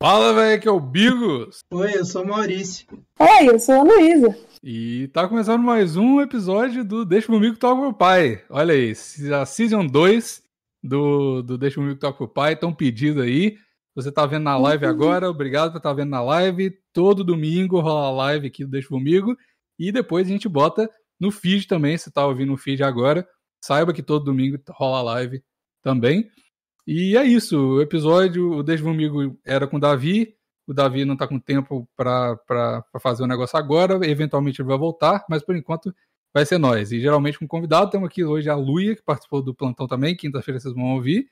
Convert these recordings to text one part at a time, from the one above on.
Fala, velho, que é o Bigos. Oi, eu sou o Maurício. Oi, eu sou a Luísa. E tá começando mais um episódio do Deixa Comigo Toca Pro Pai. Olha aí, a Season 2 do, do Deixa Comigo Toca Pro Pai, tão pedido aí. Você tá vendo na live uhum. agora, obrigado por estar tá vendo na live. Todo domingo rola a live aqui do Deixa Comigo. E depois a gente bota no feed também, se tá ouvindo o feed agora. Saiba que todo domingo rola a live também. E é isso, o episódio, o Deixa Comigo era com o Davi, o Davi não tá com tempo para fazer o negócio agora, eventualmente ele vai voltar, mas por enquanto vai ser nós. E geralmente com convidado, temos aqui hoje a Luia, que participou do plantão também, quinta-feira vocês vão ouvir.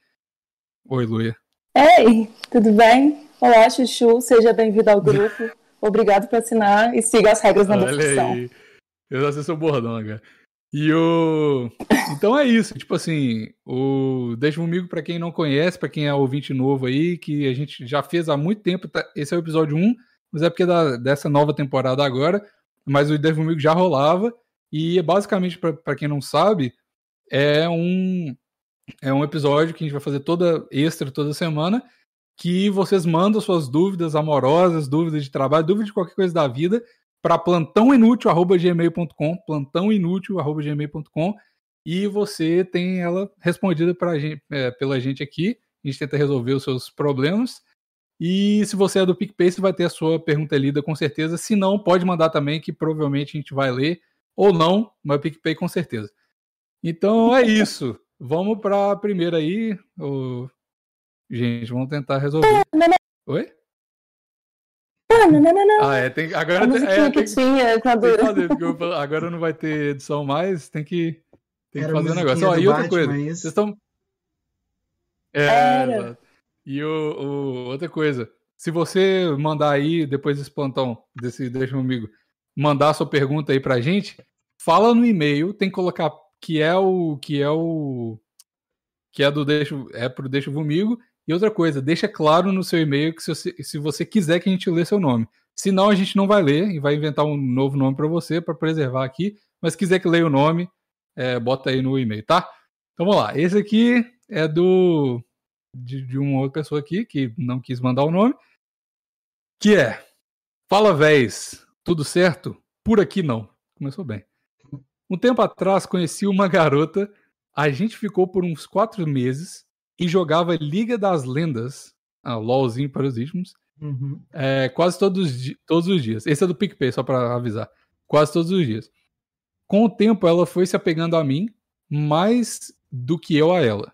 Oi, Luia. Ei, tudo bem? Olá, Chuchu, seja bem-vindo ao grupo. Obrigado por assinar e siga as regras na Olha descrição. Aí. Eu já sei seu bordão, cara. E o. Então é isso, tipo assim, o Deixa Comigo, para quem não conhece, para quem é ouvinte novo aí, que a gente já fez há muito tempo, tá... esse é o episódio 1, mas é porque é da... dessa nova temporada agora, mas o Deixa Comigo já rolava, e basicamente, para quem não sabe, é um, é um episódio que a gente vai fazer toda extra toda semana, que vocês mandam suas dúvidas amorosas, dúvidas de trabalho, dúvidas de qualquer coisa da vida, para plantãoinútil@gmail.com, plantãoinútil@gmail.com e você tem ela respondida pra gente, é, pela gente aqui. A gente tenta resolver os seus problemas. E se você é do PicPay, você vai ter a sua pergunta lida com certeza. Se não, pode mandar também, que provavelmente a gente vai ler. Ou não, mas o PicPay com certeza. Então é isso. Vamos para a primeira aí. Gente, vamos tentar resolver. Oi? Ah, é, tem, agora tem, é, tem, tinha, tem que fazer, porque agora não vai ter edição mais, tem que, tem que fazer um negócio. Ó, e outra Batman, coisa, é vocês estão. É, e o, o, outra coisa, se você mandar aí, depois desse plantão, desse Deixa Comigo, mandar sua pergunta aí pra gente, fala no e-mail, tem que colocar que é o. que é o. que é do Deixa. é pro Deixa Comigo, e outra coisa, deixa claro no seu e-mail que se você, se você quiser que a gente lê seu nome. Senão a gente não vai ler e vai inventar um novo nome para você para preservar aqui. Mas se quiser que leia o nome, é, bota aí no e-mail, tá? Então vamos lá. Esse aqui é do de, de uma outra pessoa aqui que não quis mandar o nome. Que é Fala véis, tudo certo? Por aqui não. Começou bem. Um tempo atrás conheci uma garota. A gente ficou por uns quatro meses e jogava Liga das Lendas, ah, LOLzinho para os íntimos, uhum. é, quase todos, todos os dias. Esse é do PicPay, só para avisar. Quase todos os dias. Com o tempo, ela foi se apegando a mim mais do que eu a ela.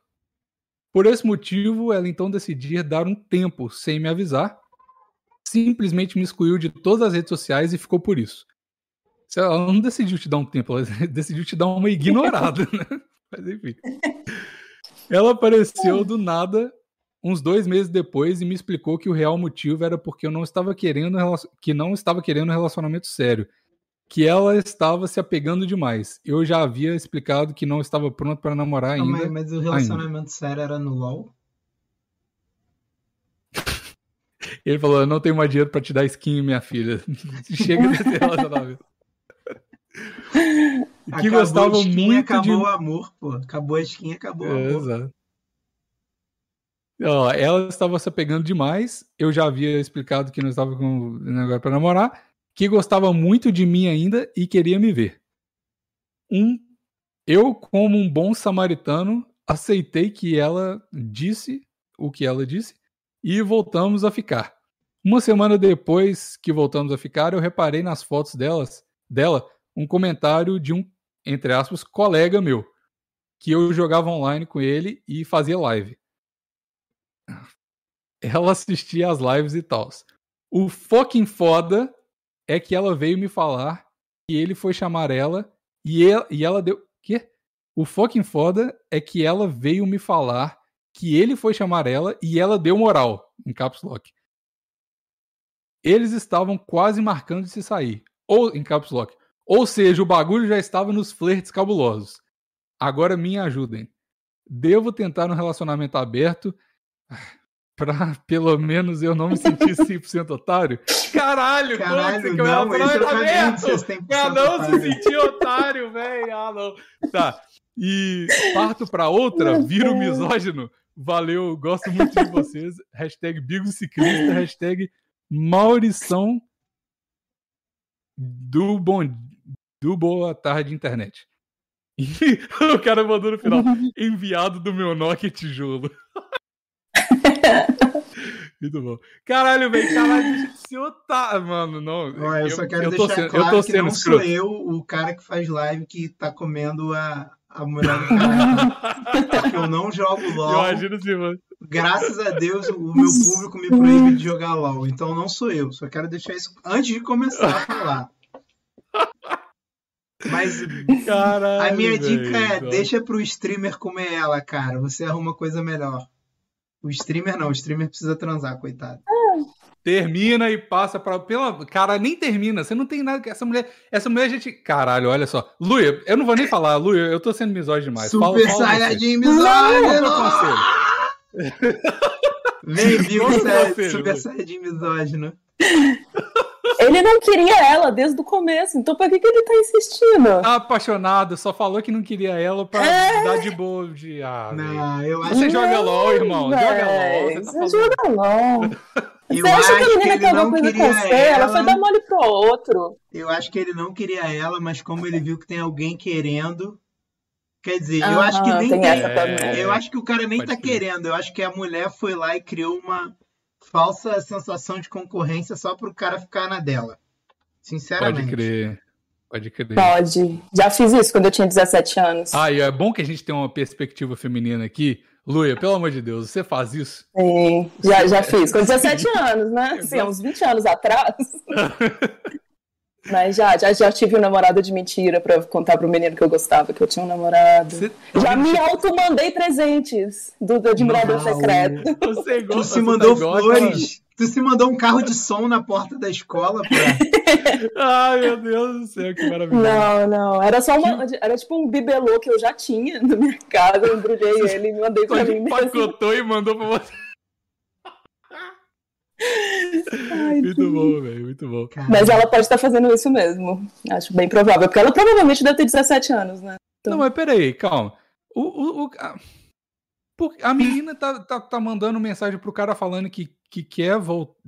Por esse motivo, ela então decidiu dar um tempo sem me avisar. Simplesmente me excluiu de todas as redes sociais e ficou por isso. Ela não decidiu te dar um tempo, ela decidiu te dar uma ignorada, né? Mas enfim. Ela apareceu do nada uns dois meses depois e me explicou que o real motivo era porque eu não estava querendo que não estava querendo um relacionamento sério, que ela estava se apegando demais. Eu já havia explicado que não estava pronto para namorar ainda. Mas, mas o relacionamento ainda. sério era no LoL? Ele falou: Eu não tenho mais dinheiro para te dar skin, minha filha. Chega desse relacionamento que gostava muito acabou de... o amor, pô. Acabou a skin, acabou o amor. Exato. Ó, ela estava se apegando demais. Eu já havia explicado que não estava com negócio para namorar. Que gostava muito de mim ainda e queria me ver. Um, eu, como um bom samaritano, aceitei que ela disse o que ela disse e voltamos a ficar. Uma semana depois que voltamos a ficar, eu reparei nas fotos delas, dela um comentário de um, entre aspas, colega meu, que eu jogava online com ele e fazia live. Ela assistia às lives e tal. O fucking foda é que ela veio me falar que ele foi chamar ela e ela, e ela deu. Quê? O fucking foda é que ela veio me falar que ele foi chamar ela e ela deu moral, em caps lock. Eles estavam quase marcando de se sair. Ou, em caps lock, ou seja, o bagulho já estava nos flertes cabulosos. Agora me ajudem. Devo tentar um relacionamento aberto pra pelo menos eu não me sentir 100% otário? Caralho, Caralho como que não, eu ia aberto? Pra não se sentir otário, velho. Ah, não. Tá. E parto pra outra, viro misógino. Valeu, gosto muito de vocês. hashtag Bigo Ciclista, hashtag Maurição do Bom do Boa Tarde Internet. E o cara mandou no final, enviado do meu Nokia tijolo. Muito bom. Caralho, velho, caralho, se eu tá. Mano, não. Olha, eu, só quero eu deixar sendo, claro eu que não escroto. sou eu o cara que faz live que tá comendo a, a mulher do cara. eu não jogo LOL. Imagina se, mano. Graças a Deus, o meu público me proíbe de jogar LOL. Então não sou eu. Só quero deixar isso antes de começar a falar. Mas Caralho, a minha dica é: deixa pro streamer comer ela, cara. Você arruma coisa melhor. O streamer não, o streamer precisa transar, coitado. Termina e passa para pela cara nem termina. Você não tem nada que essa mulher, essa mulher a gente, caralho, olha só. Luia, eu não vou nem falar, Luia, eu tô sendo misógino demais. Super fala, Saiyajin misógino. Vem, viu, Super Saiyajin misógino. Ele não queria ela desde o começo, então por que, que ele tá insistindo? Tá apaixonado, só falou que não queria ela pra é... dar de boa de. Ah, não, eu acho Você joga LOL, irmão. Joga LOL. Você, tá você joga LOL. Você acha que a menina quer alguma coisa com você? Ela... ela foi dar mole pro outro. Eu acho que ele não queria ela, mas como ele viu que tem alguém querendo. Quer dizer, eu acho que nem tem. tem... Eu acho que o cara nem Pode tá querendo. Eu acho que a mulher foi lá e criou uma falsa sensação de concorrência só para o cara ficar na dela. Sinceramente. Pode crer. Pode crer. Pode. Já fiz isso quando eu tinha 17 anos. Ah, e é bom que a gente tenha uma perspectiva feminina aqui. Luia, pelo amor de Deus, você faz isso? Sim, já, já fiz. Com 17 anos, né? Sim, uns 20 anos atrás. Mas já, já, já tive um namorado de mentira pra contar pro menino que eu gostava que eu tinha um namorado. Você... Já me auto-mandei presentes do, do admirador Não, secreto. Você gosta, tu se mandou flores. Tu se mandou um carro de som na porta da escola, pra... Ai, meu Deus do céu, que maravilha. Não, não. Era só uma. Era tipo um bibelô que eu já tinha na minha casa. Eu embrulhei ele e mandei pra mim. Pacotou e mandou pra você. Ai, muito bom, velho, muito bom. Mas ela pode estar fazendo isso mesmo. Acho bem provável, porque ela provavelmente deve ter 17 anos, né? Então... Não, mas peraí, calma. O, o, o a, a, menina tá, tá, tá mandando mensagem pro cara falando que, que quer,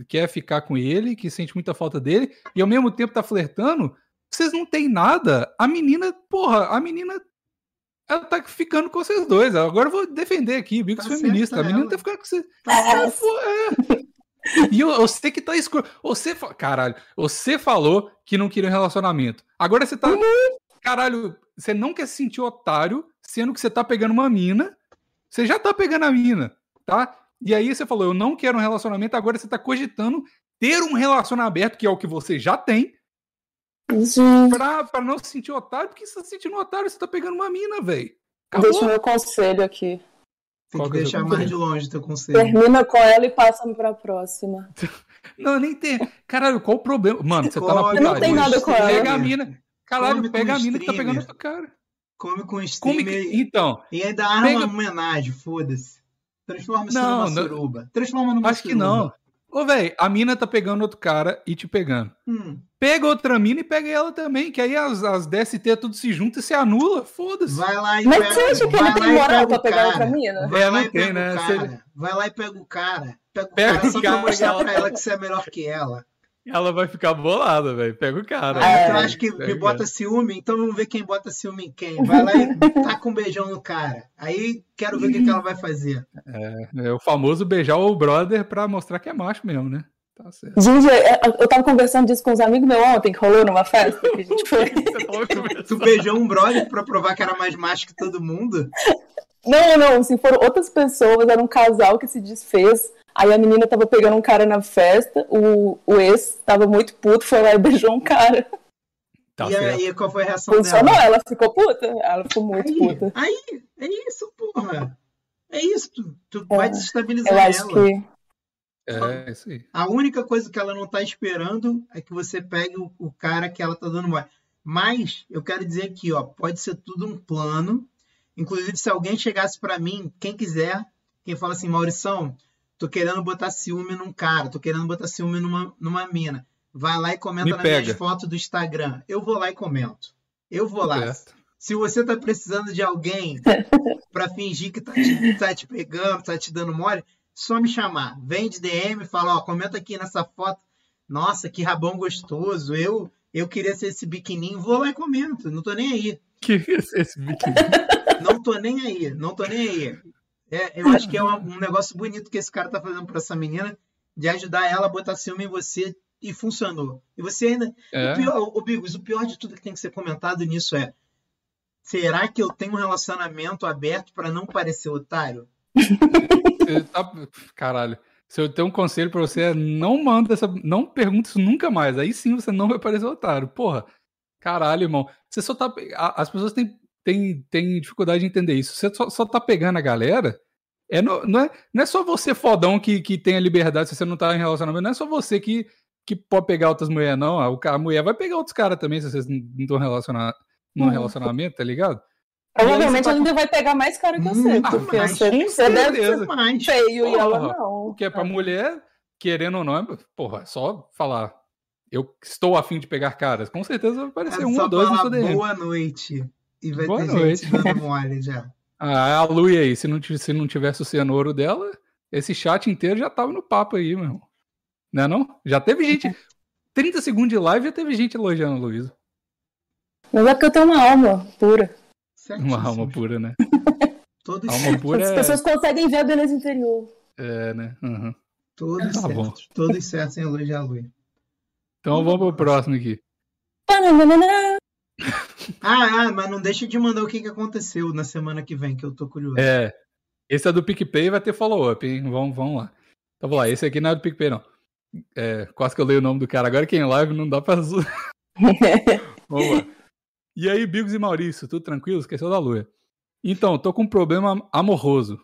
quer ficar com ele, que sente muita falta dele, e ao mesmo tempo tá flertando. Vocês não têm nada. A menina, porra, a menina ela tá ficando com vocês dois. Agora eu vou defender aqui, bicos tá feminista. A menina ela. tá ficando com vocês. Tá é. E eu, eu sei que tá escuro. Você, caralho, você falou que não queria um relacionamento. Agora você tá. Uhum. Caralho, você não quer se sentir otário, sendo que você tá pegando uma mina. Você já tá pegando a mina, tá? E aí você falou, eu não quero um relacionamento, agora você tá cogitando ter um relacionamento aberto, que é o que você já tem. Pra, pra não se sentir otário, porque você tá se sentindo otário, você tá pegando uma mina, velho. Deixa o meu conselho aqui. Tem Qual que, que é deixar mais de longe teu conselho. Termina com ela e passa pra próxima. Não, nem tem. Caralho, qual o problema? Mano, você tá na putaria. Não tem nada com ela. Pega a mina. Caralho, pega a mina que tá pegando outro cara. Come com streamer. Come... Então. E ainda arma pega... uma homenagem, foda-se. Transforma isso numa não, suruba. Transforma numa Acho suruba. que não. Ô, velho, a mina tá pegando outro cara e te pegando. Hum. Pega outra mina e pega ela também, que aí as, as DST tudo se junta e se anula. Foda-se. Vai lá e Mas pega, você acha que ele tem moral pra pegar outra mina? Vai é, não tem, né? Você... Vai lá e pega o cara. Pega o pega cara, o só cara, pra mostrar pra ela que você é melhor que ela. Ela vai ficar bolada, velho. Pega o cara. É, tu acha que me bota ciúme? Então vamos ver quem bota ciúme em quem. Vai lá e taca um beijão no cara. Aí quero ver o que, que ela vai fazer. É, é o famoso beijar o brother pra mostrar que é macho mesmo, né? Tá certo. Gente, eu tava conversando disso com os amigos meus ontem, que rolou numa festa que a gente foi. tu beijou um brother pra provar que era mais macho que todo mundo? Não, não, se foram outras pessoas, era um casal que se desfez. Aí a menina tava pegando um cara na festa, o, o ex tava muito puto, foi lá e beijou um cara. Tá e aí, qual foi a reação Funcionou, dela? ela ficou puta. Ela ficou muito aí, puta. Aí, é isso, porra. É isso, tu, tu é, vai desestabilizar eu acho ela. Que é, isso aí. A única coisa que ela não tá esperando é que você pegue o, o cara que ela tá dando mole. Mas eu quero dizer aqui, ó, pode ser tudo um plano. Inclusive, se alguém chegasse para mim, quem quiser, quem fala assim, Maurição, tô querendo botar ciúme num cara, tô querendo botar ciúme numa, numa mina. Vai lá e comenta Me nas pega. minhas fotos do Instagram. Eu vou lá e comento. Eu vou lá. Se você tá precisando de alguém para fingir que tá te, tá te pegando, tá te dando mole, só me chamar. Vem de DM, fala, ó, comenta aqui nessa foto. Nossa, que rabão gostoso. Eu eu queria ser esse biquininho, vou lá e comento. Não tô nem aí. Queria ser esse biquininho. Não tô nem aí, não tô nem aí. É, eu acho que é um, um negócio bonito que esse cara tá fazendo pra essa menina, de ajudar ela a botar ciúme em você e funcionou. E você ainda. É. O, pior, o Bigos, o pior de tudo que tem que ser comentado nisso é: será que eu tenho um relacionamento aberto para não parecer otário? Tá- Caralho. Se eu tenho um conselho pra você é não manda essa. Não pergunta isso nunca mais. Aí sim você não vai parecer otário. Porra. Caralho, irmão. Você só tá. As pessoas têm, têm, têm dificuldade de entender isso. Você só, só tá pegando a galera. É, no- não, é, não é só você fodão que, que tem a liberdade se você não tá em relacionamento. Não é só você que, que pode pegar outras mulheres, não. A, a mulher vai pegar outros caras também se vocês não estão relacionados num Hum. relacionamento, tá ligado? Provavelmente tá ela ainda vai pegar mais cara que você, Muito porque mais, você, você deve ser Mas, feio e ela Porra, não. Porque pra mulher, querendo ou não, é- porra, é só falar. Eu estou afim de pegar caras. Com certeza vai é aparecer um só ou dois no seu DM. boa noite. E vai Boa ter noite. gente dando mole já. Ah, a Lu e aí, se não, se não tivesse o cianuro dela, esse chat inteiro já tava no papo aí, meu irmão. Não é não? Já teve gente. 30 segundos de live já teve gente elogiando a Luísa. Mas é porque eu tenho uma alma pura. Uma alma Certíssimo. pura, né? Todos Alma certos. pura As é, pessoas conseguem ver a beleza interior. é, né? Uhum. Todos Tá bom. certos. Todos certos em elogiar a Lui. Então vamos pro próximo aqui. Pananana. Ah, ah, mas não deixa de mandar o que, que aconteceu na semana que vem, que eu tô curioso. É. Esse é do PicPay vai ter follow-up, hein? Vamos, vamos lá. Então vamos lá, esse aqui não é do PicPay, não. É, quase que eu leio o nome do cara. Agora que é em live não dá pra. Vamos lá. E aí, Bigos e Maurício, tudo tranquilo? Esqueceu da Lua. Então, tô com um problema amoroso.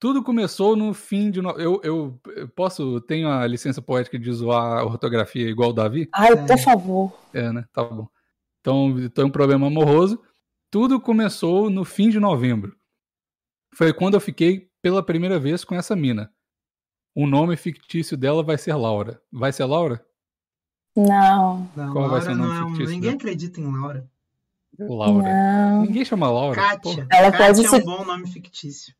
Tudo começou no fim de. no- Eu, eu, eu posso. Tenho a licença poética de zoar a ortografia igual o Davi? Ai, por favor. É, né? Tá bom. Então, tem um problema amoroso. Tudo começou no fim de novembro. Foi quando eu fiquei pela primeira vez com essa mina. O nome fictício dela vai ser Laura. Vai ser Laura? Não. Não, Qual vai ser Laura o nome não é um- fictício Ninguém dela? acredita em Laura. Laura. Não. Ninguém chama Laura. Kátia. Ela Kátia pode é ser- um bom nome fictício.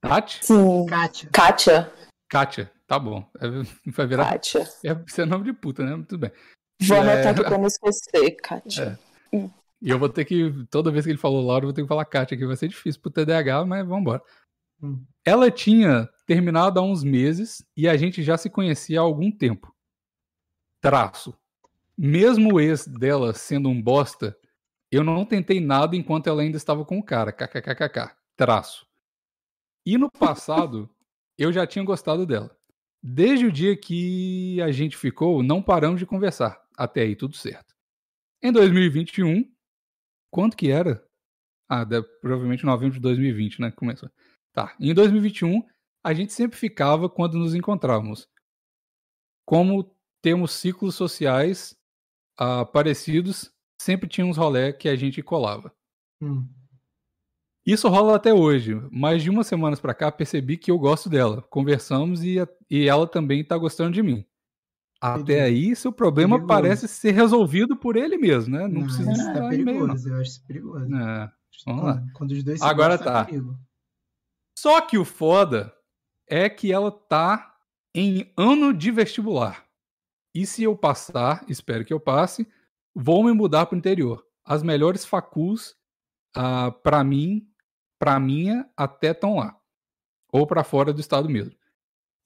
Tati? Sim. Kátia. Kátia. Kátia. Tá bom. É, Vai virar. Kátia. É, isso é nome de puta, né? Tudo bem. Vou É. anotar aqui pra não esquecer, Kátia. E eu vou ter que. Toda vez que ele falou Laura, eu vou ter que falar Kátia aqui. Vai ser difícil pro TDAH, mas vambora. Hum. Ela tinha terminado há uns meses e a gente já se conhecia há algum tempo. Traço. Mesmo o ex dela sendo um bosta, eu não tentei nada enquanto ela ainda estava com o cara. KKKKK. Traço. E no passado, eu já tinha gostado dela. Desde o dia que a gente ficou, não paramos de conversar. Até aí, tudo certo. Em 2021, quanto que era? Ah, deve- provavelmente novembro de 2020, né? Começou. Tá. Em 2021, a gente sempre ficava quando nos encontrávamos. Como temos ciclos sociais ah, parecidos, sempre tinha uns rolé que a gente colava. Hum. Isso rola até hoje, mas de umas semanas pra cá percebi que eu gosto dela. Conversamos e, e ela também tá gostando de mim. Até aí, seu problema Perigoso. parece ser resolvido por ele mesmo, né? Não, precisa isso estar tá em meio, não. perigoso. Eu acho isso perigoso. É. Vamos lá. quando os dois se Agora gostam, tá. é perigo. Só que o foda é que ela tá em ano de vestibular. E se eu passar, espero que eu passe, vou me mudar pro interior. As melhores faculs, ah, para mim, pra minha, até estão lá. Ou pra fora do estado mesmo.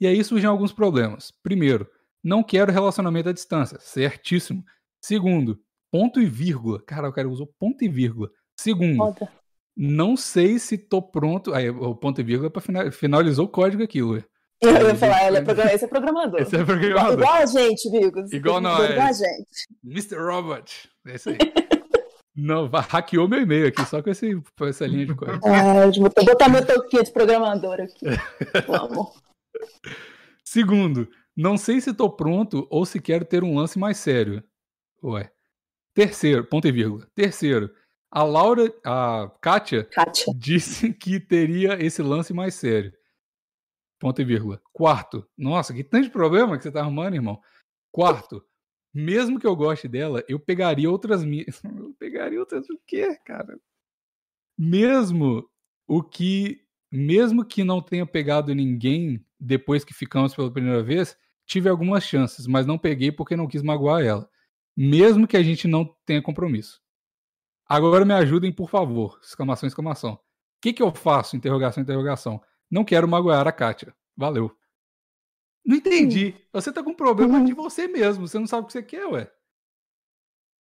E aí surgem alguns problemas. Primeiro, não quero relacionamento à distância. Certíssimo. Segundo, ponto e vírgula. Cara, o cara usou ponto e vírgula. Segundo, Foda. não sei se tô pronto. Aí, o ponto e vírgula para final... finalizou o código aqui, Luia. Eu ia falar, ela é program... esse é programador. Esse é Igual, programador. igual a gente, Bigos. Igual nós. Igual a gente. Mr. Robot. É isso aí. não, hackeou meu e-mail aqui, só com, esse, com essa linha de código. Ah, eu botar meu toquinho de programador aqui. Vamos. Segundo, não sei se tô pronto ou se quero ter um lance mais sério. Ué. Terceiro, ponto e vírgula. Terceiro, a Laura, a Kátia, Kátia. disse que teria esse lance mais sério. Ponto e vírgula. Quarto. Nossa, que tanto de problema que você tá arrumando, irmão. Quarto. mesmo que eu goste dela, eu pegaria outras minhas. Eu pegaria outras o quê, cara? Mesmo o que. Mesmo que não tenha pegado ninguém depois que ficamos pela primeira vez, tive algumas chances, mas não peguei porque não quis magoar ela. Mesmo que a gente não tenha compromisso. Agora me ajudem, por favor. Exclamação, exclamação. O que, que eu faço? Interrogação, interrogação. Não quero magoar a Kátia. Valeu. Não entendi. Você tá com problema uhum. de você mesmo. Você não sabe o que você quer, ué.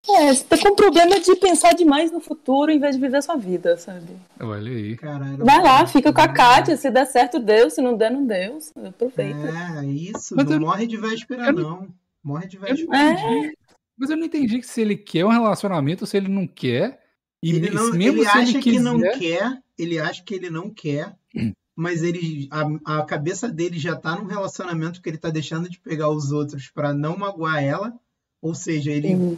É, você tá com problema de pensar demais no futuro em vez de viver a sua vida, sabe? Olha aí. Caralho, Vai lá, fica com a Kátia. Se der certo, Deus. Se não der, não deu. Aproveita. É, isso. Mas não eu... morre de véspera, não... não. Morre de véspera. É... Mas eu não entendi se ele quer um relacionamento ou se ele não quer. E ele, não, mesmo ele acha ele quiser... que não quer. Ele acha que ele não quer. Hum mas ele a, a cabeça dele já tá num relacionamento que ele tá deixando de pegar os outros para não magoar ela, ou seja, ele uhum.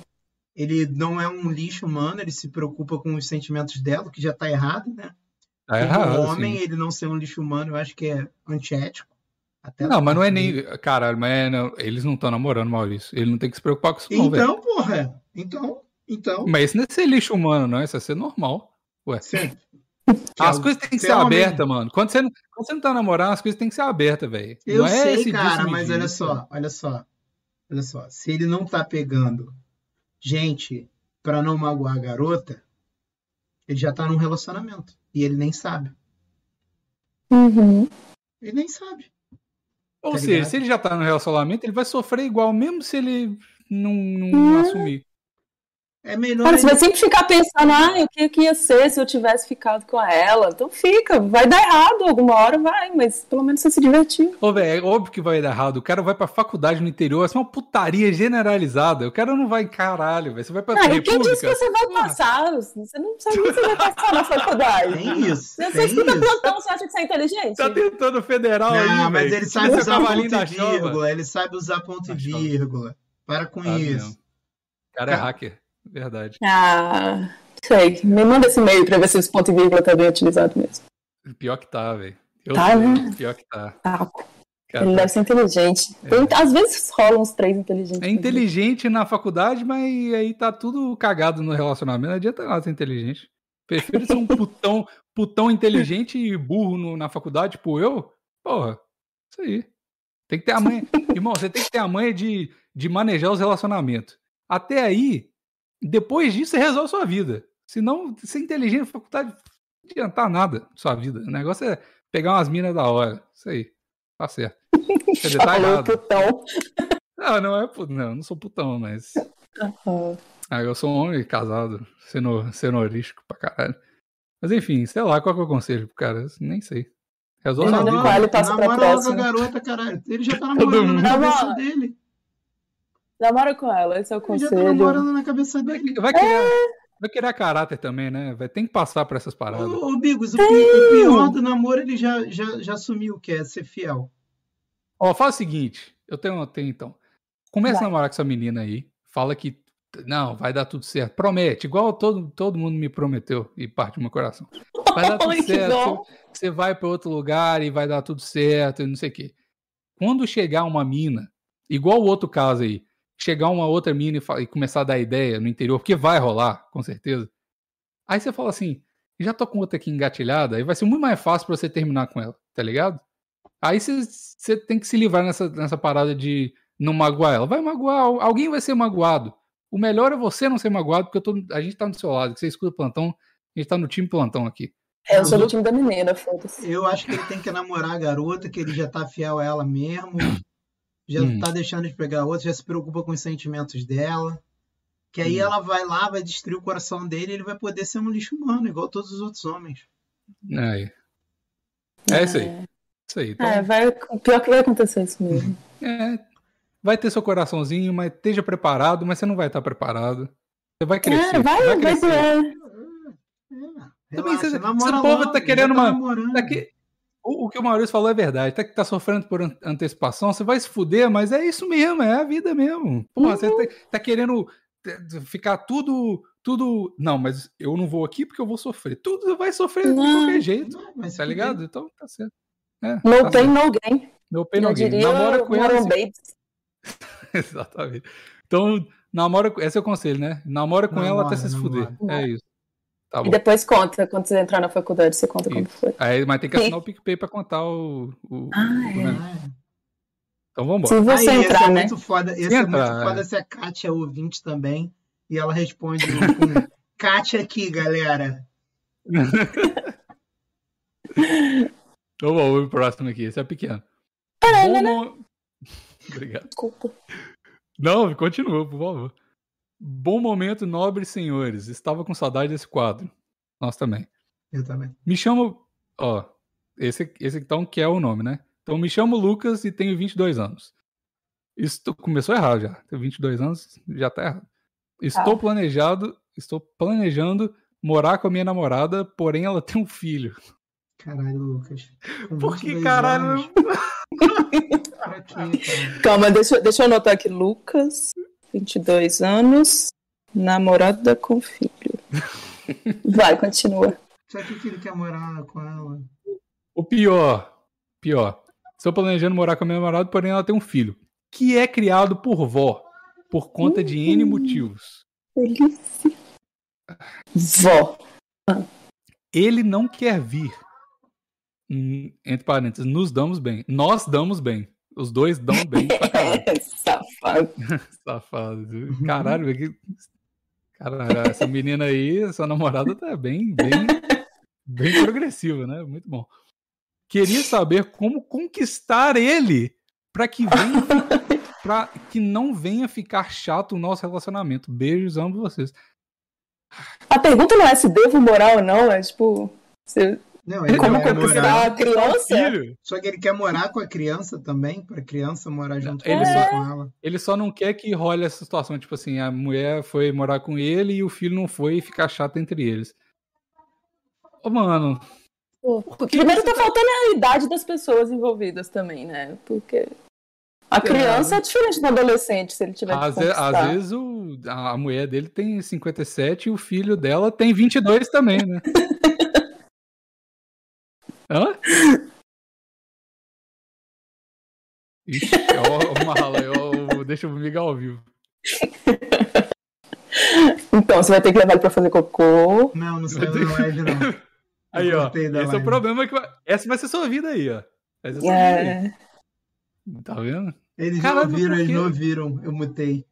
Ele não é um lixo humano, ele se preocupa com os sentimentos dela, que já tá errado, né? Tá errado. O homem, sim. ele não ser um lixo humano, eu acho que é antiético. Até não, mas não é nem. Caralho, mas é, não, eles não estão namorando, Maurício. Ele não tem que se preocupar com isso, não, Então, porra. Então, então. Mas isso não é ser lixo humano, não. Isso é ser normal. Ué. Certo. As coisas têm que ser abertas, mano. Quando você, não, quando você não tá namorando, as coisas têm que ser abertas, velho. Eu não é sei, cara, mas olha só, olha só. Olha só. Se ele não tá pegando gente para não magoar a garota, ele já tá num relacionamento. E ele nem sabe. Uhum. Ele nem sabe. Ou tá seja, ligado? se ele já tá no relacionamento, ele vai sofrer igual, mesmo se ele não, não uhum. assumir. É melhor. Cara, você vai sempre ficar pensando, ah, o que, que ia ser se eu tivesse ficado com ela? Então fica, vai dar errado alguma hora, vai, mas pelo menos você se divertiu. Ô, velho, é óbvio que vai dar errado. O cara vai pra faculdade no interior, essa é uma putaria generalizada. O cara não vai, caralho, velho. Você vai pra ah, República. Quem disse que você vai passar? Você não sabe que você vai passar na faculdade. Tem isso. Você tem escuta isso. plantão, você acha que você é inteligente? Tá tentando federal não, aí, Não, mas ele sabe usar ponto e vírgula. Ele sabe usar ponto e vírgula. Para com ah, isso. Mesmo. O cara é hacker. Verdade. Ah, sei. Me manda esse e-mail pra ver se esse ponto e vírgula tá bem utilizado mesmo. Pior que tá, velho. Tá, né? Pior que tá. Tá. Cara, Ele deve ser inteligente. É. às vezes rolam uns três inteligentes. É inteligente na faculdade, mas aí tá tudo cagado no relacionamento. Não adianta nada ser inteligente. Prefiro ser um putão, putão inteligente e burro no, na faculdade, tipo eu. Porra, isso aí. Tem que ter a manha. Irmão, você tem que ter a manha de, de manejar os relacionamentos. Até aí, depois disso, você resolve sua vida. Se não, ser inteligente na faculdade, não adiantar nada na sua vida. O negócio é pegar umas minas da hora. Isso aí. Tá certo. Quer dizer, tá errado. Putão. Não, não é putão. Não, não sou putão, mas. Uhum. Ah, eu sou um homem casado, seno, cenorístico pra caralho. Mas enfim, sei lá, qual que é o conselho pro cara? Nem sei. Resolve a vida. Ele passa namora pra garota, caralho. Ele já tá namorando na cabeça dele. Namora com ela, esse é o conselho. Já tá namorando na cabeça dele. Vai criar, é... vai criar caráter também, né? Vai, tem que passar por essas paradas. Ô, ô Bigos, o, o, pior do namoro, ele já, já, já assumiu o que é ser fiel. Ó, faz o seguinte, eu tenho, tenho então. Começa vai. a namorar com essa menina aí, fala que não, vai dar tudo certo. Promete, igual todo, todo mundo me prometeu e parte do meu coração. Vai dar tudo certo. Você vai para outro lugar e vai dar tudo certo e não sei o quê. Quando chegar uma mina, igual o outro caso aí, chegar uma outra mina e, e, começar a dar ideia no interior, porque vai rolar, com certeza. Aí você fala assim, já tô com outra aqui engatilhada, aí vai ser muito mais fácil para você terminar com ela, tá ligado? Aí você tem que se livrar nessa, nessa parada de não magoar ela. Vai magoar, alguém vai ser magoado. O melhor é você não ser magoado, porque tô, a gente tá do seu lado, que você escuta plantão, a gente tá no time plantão aqui. É, eu sou do time da menina, foda-se. Eu acho que ele tem que namorar a garota, que ele já tá fiel a ela mesmo já hum. tá deixando de pegar outra, já se preocupa com os sentimentos dela. Que aí hum. ela vai lá, vai destruir o coração dele e ele vai poder ser um lixo humano, igual todos os outros homens. É, é isso aí. Isso aí. Então... É, vai, pior que vai acontecer isso mesmo. É, vai ter seu coraçãozinho, mas esteja preparado, mas você não vai estar preparado. Você vai crescer. É, vai, vai crescer. Vai, é. é. Também você, esse povo tá querendo tá uma. Tá que, o, o, que o Maurício falou é verdade. Tá que tá sofrendo por antecipação, você vai se fuder, mas é isso mesmo, é a vida mesmo. Pô, uhum. Você tá, tá, querendo ficar tudo. Tudo. Não, mas eu não vou aqui porque eu vou sofrer. Tudo vai sofrer não. de qualquer jeito. Mas tá ligado? Então tá certo. É, no tá pain, certo. no gain. No pain, no gain. Namora com ela. Assim. Babies. Exatamente. Então, namora. Esse é o conselho, né? Namora com Namora, ela até você se fuder. É isso. Tá E depois conta, quando você entrar na faculdade, você conta como foi. Aí, mas tem que assinar o PicPay pra contar o. o- Ah, é. Ah, Então vambora. Se você Aí, esse entrar, é né? muito foda. Esse Se é entrar, muito é. foda se a Kátia é ouvinte também. E ela responde com Kátia aqui, galera. Então vamos pro próximo aqui. Esse é pequeno. Bom Obrigado. Desculpa. Não, continua, por favor. Bom momento, nobres senhores. Estava com saudade desse quadro. Nós também. Eu também. Me chamo. Ó, esse, esse então que é o nome, né? Então, me chamo Lucas e tenho 22 anos. Estou, começou errado já. Tenho 22 anos, já tá errado. Estou Ah. planejado, estou planejando morar com a minha namorada, porém ela tem um filho. Caralho, Lucas. Por que 22 caralho? anos? Calma, deixa, deixa eu anotar aqui. Lucas, 22 anos, namorada com filho. Vai, continua. Só que que ele quer morar com ela. O pior, pior. Estou planejando morar com a minha namorada, porém ela tem um filho. Que é criado por vó, por conta de N Uhum. motivos. Delícia. Vó. Ele não quer vir. Hum, Entre parênteses, nos damos bem. Nós damos bem. Os dois dão bem pra caralho. Safado. Safado. Caralho, velho, que- caralho, essa menina aí, essa namorada tá bem, bem, bem progressiva, né? Muito bom. Queria saber como conquistar ele para que venha, para que não venha ficar chato o nosso relacionamento. Beijos, amo vocês. A pergunta não é se devo morar ou não, é tipo. Não, ele como quer conquistar morar. a criança? Filho, Só que ele quer morar com a criança também, pra criança morar junto ele com, só- com ela. ele só não quer que role essa situação, tipo assim, a mulher foi morar com ele e o filho não foi e ficar chato entre eles. Ô, mano, Pô, que Primeiro você tá faltando a idade das pessoas envolvidas também, né? Porque a criança é diferente do adolescente, se ele tiver que Às, ve- conquistar. às vezes o, a a mulher dele tem 57 e o filho dela tem 22 também, né? Hã? Ixi, ó, ó, Marla, ó, deixa eu me ligar ao vivo. Então, você vai ter que levar ele pra fazer cocô. Não, não saiu da live, não. Aí, Eu ó. Esse é o live. problema que vai- essa vai ser sua vida aí, ó. Vai ser sua vida aí. É, Tá vendo? Eles Caralho, não ouviram, eles não ouviram. Eu mutei.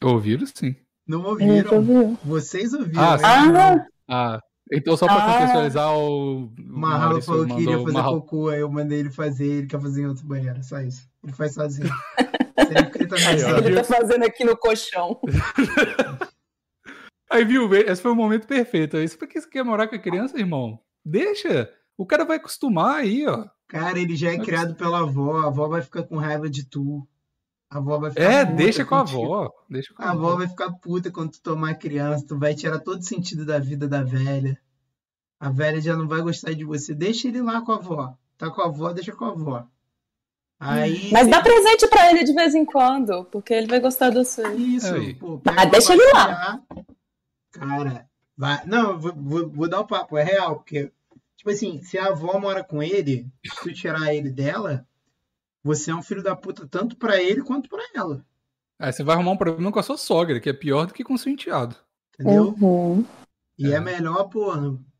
Ouviram sim. Não eu ouviram. ouvi. Vocês ouviram. Ah, eu sim. não. Ah, então só pra Ah. contextualizar o. o Marralo falou que mandou- fazer Marralo- cocô, aí eu mandei ele fazer, ele quer fazer em outro banheiro, só isso. Ele faz sozinho. Sempre que tá Aí, ó. pensando. Ele tá fazendo aqui no colchão. Aí, viu? Esse foi o momento perfeito. Isso porque você quer morar com a criança, irmão? Deixa. O cara vai acostumar aí, ó. Cara, ele já é criado pela avó, a avó vai ficar com raiva de tu. A avó vai ficar É, puta deixa com a avó. Deixa com a, A avó vai ficar puta quando tu tomar a criança, tu vai tirar todo o sentido da vida da velha. A velha já não vai gostar de você. Deixa ele lá com a avó. Tá com a avó, deixa com a avó. Aí. Mas dá presente pra ele de vez em quando, porque ele vai gostar do seu. Isso, Aí. pô. Ah, deixa ele lá. Cara, vai. Não, eu vou, vou, vou dar o papo, é real, porque, tipo assim, se a avó mora com ele, se tu tirar ele dela, você é um filho da puta tanto pra ele quanto pra ela. Aí você vai arrumar um problema com a sua sogra, que é pior do que com o seu enteado. Entendeu? Uhum. E é É. melhor, pô,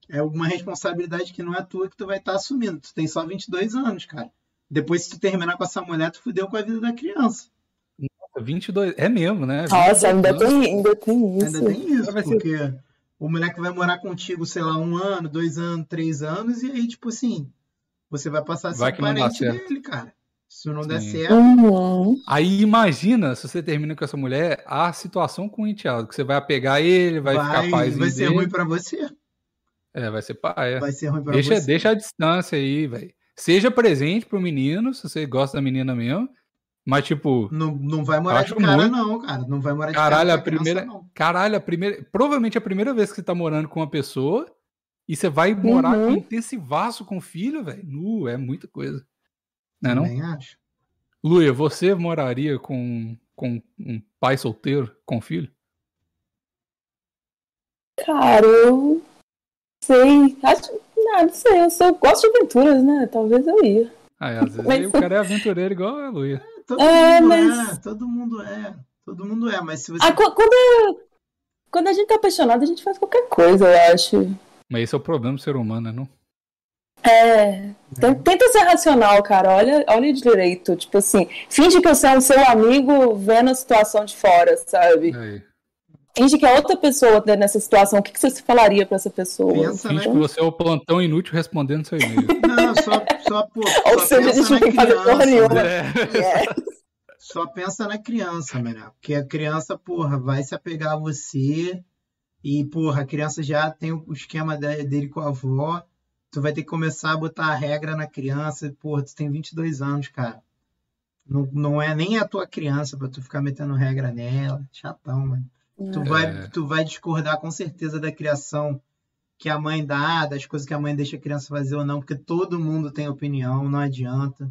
é uma responsabilidade que não é tua que tu vai estar assumindo. Tu tem só 22 anos, cara. Depois, se tu terminar com essa mulher, tu fudeu com a vida da criança. 22. É mesmo, né? Nossa, 22 ainda tem, ainda tem isso. Ainda tem isso, Vai ser- porque o moleque vai morar contigo, sei lá, um ano, dois anos, três anos, e aí, tipo assim, você vai passar a ser Vai parente dele, cara. Se não der Sim. certo, Uhum. Aí imagina se você termina com essa mulher a situação com o enteado, que você vai apegar ele, vai, vai, ficar paz vai ser dele. ruim pra você. É, vai ser pai. É. Vai ser ruim pra Deixa, você. deixa a distância aí, velho. Seja presente pro menino, se você gosta da menina mesmo. Mas, tipo, Não, não vai morar de cara, muito. não, cara. Não vai morar de Caralho, cara a com criança, primeira- não. caralho, a primeira. Provavelmente a primeira vez que você tá morando com uma pessoa e você vai morar Uhum. com intensivaço com o filho, velho. Nu, é muita coisa. Não é não? Também acho. Luia, você moraria com, com um pai solteiro com filho? Cara, eu sei. Acho. Não, não sei, eu sou, gosto de aventuras, né? Talvez eu ia. Ah, é, às vezes Mas- aí o cara é aventureiro igual a Luia. Todo É, mundo mas- é, todo mundo é. Todo mundo é, mas se você. Ah, quando, quando a gente tá apaixonado, a gente faz qualquer coisa, eu acho. Mas esse é o problema do ser humano, né? Não? É. Tenta ser racional, cara. Olha, olha direito. Tipo assim, finge que você é um seu amigo vendo a situação de fora, sabe? Aí. Finge que é outra pessoa nessa situação. O que, que você falaria pra essa pessoa? Pensa, Finge né? que você é o plantão inútil respondendo seu e-mail. Não, só, só, pô, Ou só seja, a pensa gente não na tem que fazer porra criança, nenhuma. né? É. É. Só pensa na criança, mano. Porque a criança, porra, vai se apegar a você. E, porra, a criança já tem o esquema de- dele com a avó. Tu vai ter que começar a botar a regra na criança. Porra, tu tem 22 anos, cara. Não, não é nem a tua criança pra tu ficar metendo regra nela. Chatão, mano. Tu vai, É. tu vai discordar com certeza da criação que a mãe dá, das coisas que a mãe deixa a criança fazer ou não, porque todo mundo tem opinião, não adianta.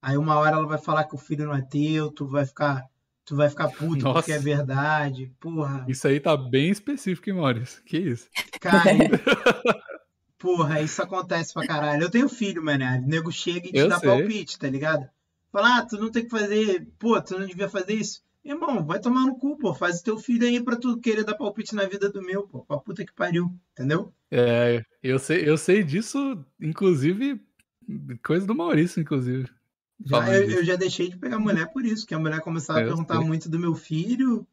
Aí uma hora ela vai falar que o filho não é teu, tu vai ficar, tu vai ficar puto Nossa. porque é verdade. Porra, Isso aí tá bem específico, hein, Maurício? Que isso? cara. Porra, isso acontece pra caralho. Eu tenho filho, mané. O nego chega e te Eu dá sei. palpite, tá ligado? Fala, ah, tu não tem que fazer. Pô, tu não devia fazer isso. Irmão, vai tomar no cu, pô. Faz o teu filho aí pra tu querer dar palpite na vida do meu, pô. Pra puta que pariu, entendeu? É, eu sei, eu sei disso, inclusive, coisa do Maurício, inclusive. Já, eu, eu já deixei de pegar mulher por isso, que a mulher começava a É, eu perguntar sei. muito do meu filho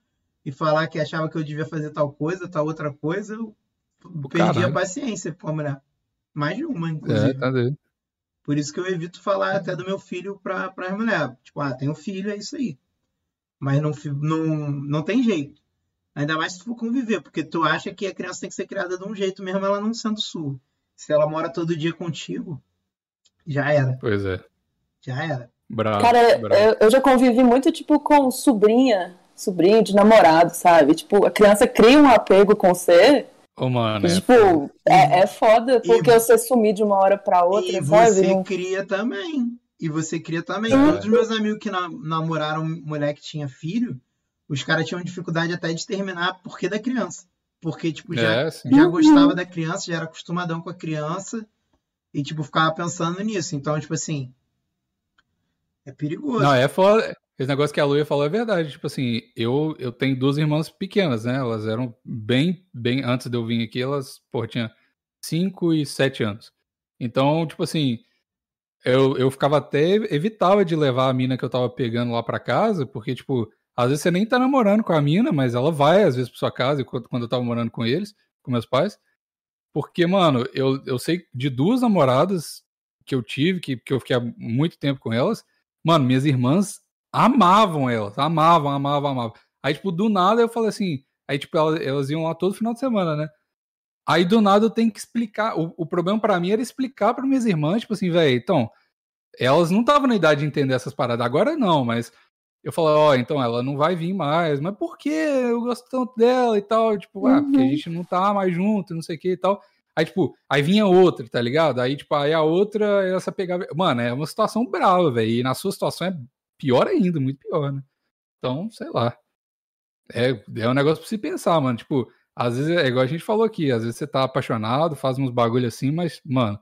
e falar que achava que eu devia fazer tal coisa, tal outra coisa. Eu perdi a paciência com a mulher. Mais de uma, É, inclusive. tá doido. Por isso que eu evito falar até do meu filho para as mulheres. Tipo, ah, tem um filho, é isso aí. Mas não, não, não tem jeito. Ainda mais se tu for conviver, porque tu acha que a criança tem que ser criada de um jeito mesmo, ela não sendo sua. Se ela mora todo dia contigo, já era, Pois é. já era. Bravo. Cara, bravo. eu, eu já convivi muito, tipo, com sobrinha, sobrinho de namorado, sabe? Tipo, a criança cria um apego com você, Ô, mano, é tipo, é, é foda, porque E- você sumir de uma hora pra outra, E sabe? você Não- cria também. E você cria também. É. Todos os meus amigos que na- namoraram mulher que tinha filho, os caras tinham dificuldade até de terminar porque da criança. Porque, tipo, já, É, já Uhum. gostava da criança, já era acostumadão com a criança e, tipo, ficava pensando nisso. Então, tipo assim, é perigoso. Não, é foda. Esse negócio que a Luia falou é verdade. Tipo assim, eu, eu tenho duas irmãs pequenas, né? Elas eram bem, bem. Antes de eu vir aqui, elas, pô, tinha 5 e 7 anos. Então, tipo assim, eu, eu ficava até. Evitava de levar a mina que eu tava pegando lá pra casa, porque, tipo, às vezes você nem tá namorando com a mina, mas ela vai, às vezes, pra sua casa, quando, quando eu tava morando com eles, com meus pais. Porque, mano, eu, eu sei de duas namoradas que eu tive, que, que eu fiquei há muito tempo com elas. Mano, minhas irmãs amavam elas, amavam, amavam, amavam. Aí, tipo, do nada eu falei assim. Aí, tipo, elas, elas iam lá todo final de semana, né? Aí, do nada, eu tenho que explicar. O, o problema pra mim era explicar para minhas irmãs, tipo assim, velho, então, elas não estavam na idade de entender essas paradas. Agora não, mas eu falei, ó, então ela não vai vir mais. Mas por quê? Eu gosto tanto dela e tal. Tipo, ah, porque a Uhum. gente não tá mais junto, não sei o que e tal. Aí, tipo, aí vinha outra, tá ligado? Aí, tipo, aí a outra, essa pegava. Mano, é uma situação brava, velho. E na sua situação é pior ainda, muito pior, né? Então, sei lá. É, é um negócio pra se pensar, mano. Tipo, às vezes é igual a gente falou aqui, às vezes você tá apaixonado, faz uns bagulho assim, mas, mano,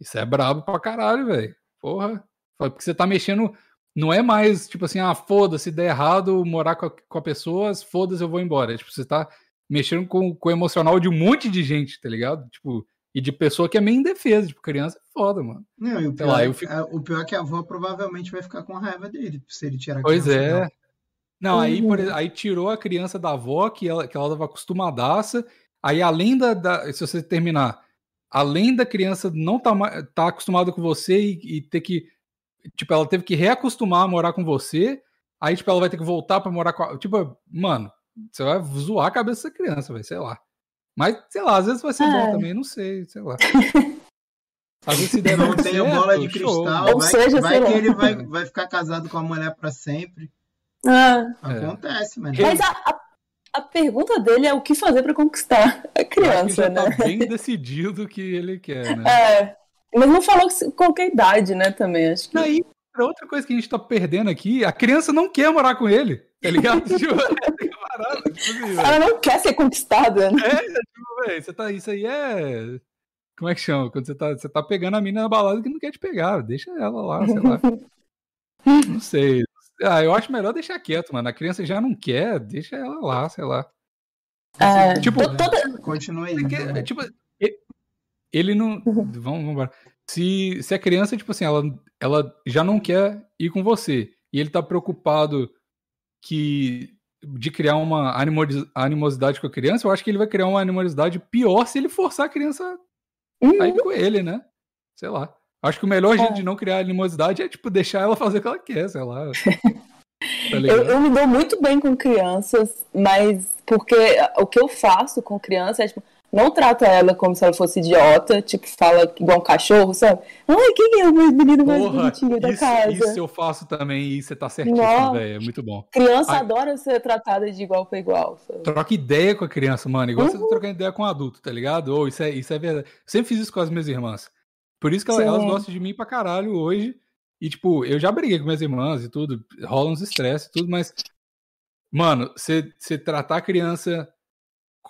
isso é brabo pra caralho, velho. Porra. Porque você tá mexendo. Não é mais, tipo assim, ah, foda-se, der errado morar com a, com a pessoa, foda-se, eu vou embora. Tipo, você tá mexendo com, com o emocional de um monte de gente, tá ligado? Tipo, e de pessoa que é meio indefesa. Tipo, criança é foda, mano. Não, e o pior, lá, é- eu fico- é- o pior é que a avó provavelmente vai ficar com raiva dele se ele tirar a Pois criança é. dela. Não, aí, por aí tirou a criança da avó, que ela, que ela tava acostumadaça. Aí, além da, da- Se você terminar, além da criança não tá, tá acostumada com você e, e ter que. Tipo, ela teve que reacostumar a morar com você. Aí, tipo, ela vai ter que voltar pra morar com a. Tipo, mano, você vai zoar a cabeça dessa criança, vai, sei lá. Mas, sei lá, às vezes vai ser bom É. também, não sei, sei lá. Às vezes se der Não certo, bola de cristal. Ou vai seja, vai sei que lá. ele vai, vai ficar casado com a mulher pra sempre. Ah, É. Acontece, mano. mas a, a, a pergunta dele é o que fazer pra conquistar a que criança, já né? tá bem decidido o que ele quer, né? É. Mas não falou se- qualquer idade, né, também. Acho que. Aí, outra coisa que a gente tá perdendo aqui, a criança não quer morar com ele, tá ligado? tipo, é tipo assim. Ela não quer ser conquistada, né? Tipo, velho, você tá, isso aí é... Como é que chama? Quando você tá, você tá pegando a mina na balada que não quer te pegar, deixa ela lá, sei lá. Não sei, Ah, eu acho melhor deixar quieto, mano. A criança já não quer, deixa ela lá, sei lá. É, tipo, toda... Continua aí. Porque, então. tipo, ele- ele não. Vamos, vamos embora. Se, se a criança, tipo assim, ela, ela já não quer ir com você e ele tá preocupado que de criar uma animosi- animosidade com a criança, eu acho que ele vai criar uma animosidade pior se ele forçar a criança Uhum. a ir com ele, né? Sei lá. Acho que o melhor jeito É. de não criar animosidade é, tipo, deixar ela fazer o que ela quer, sei lá. Tá Eu, eu me dou muito bem com crianças, mas porque o que eu faço com criança é, tipo, não trata ela como se ela fosse idiota, tipo, fala igual um cachorro, sabe? Ai, quem é o menino mais Porra, bonitinho da isso, casa? isso eu faço também e você tá certíssimo, velho. É muito bom. Criança Ai. adora ser tratada de igual para igual, sabe? Troca ideia com a criança, mano. Igual você Uhum. tá trocando ideia com um adulto, tá ligado? Ou isso é, isso é verdade. Eu sempre fiz isso com as minhas irmãs. Por isso que elas, Sim. elas gostam de mim pra caralho hoje. E, tipo, eu já briguei com minhas irmãs e tudo. Rola uns estresse e tudo, mas. Mano, você você tratar a criança,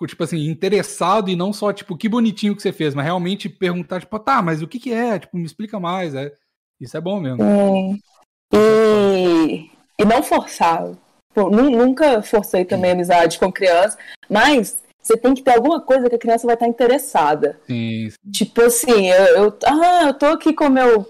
tipo assim, interessado e não só, tipo, que bonitinho que você fez, mas realmente perguntar, tipo, tá, mas o que que é? Tipo, me explica mais. É, isso é bom mesmo. Sim. E, e não forçar. Pô, nu- nunca forcei também amizade com criança, mas você tem que ter alguma coisa que a criança vai estar interessada. Sim, Tipo assim, eu, eu, ah, eu tô aqui com meu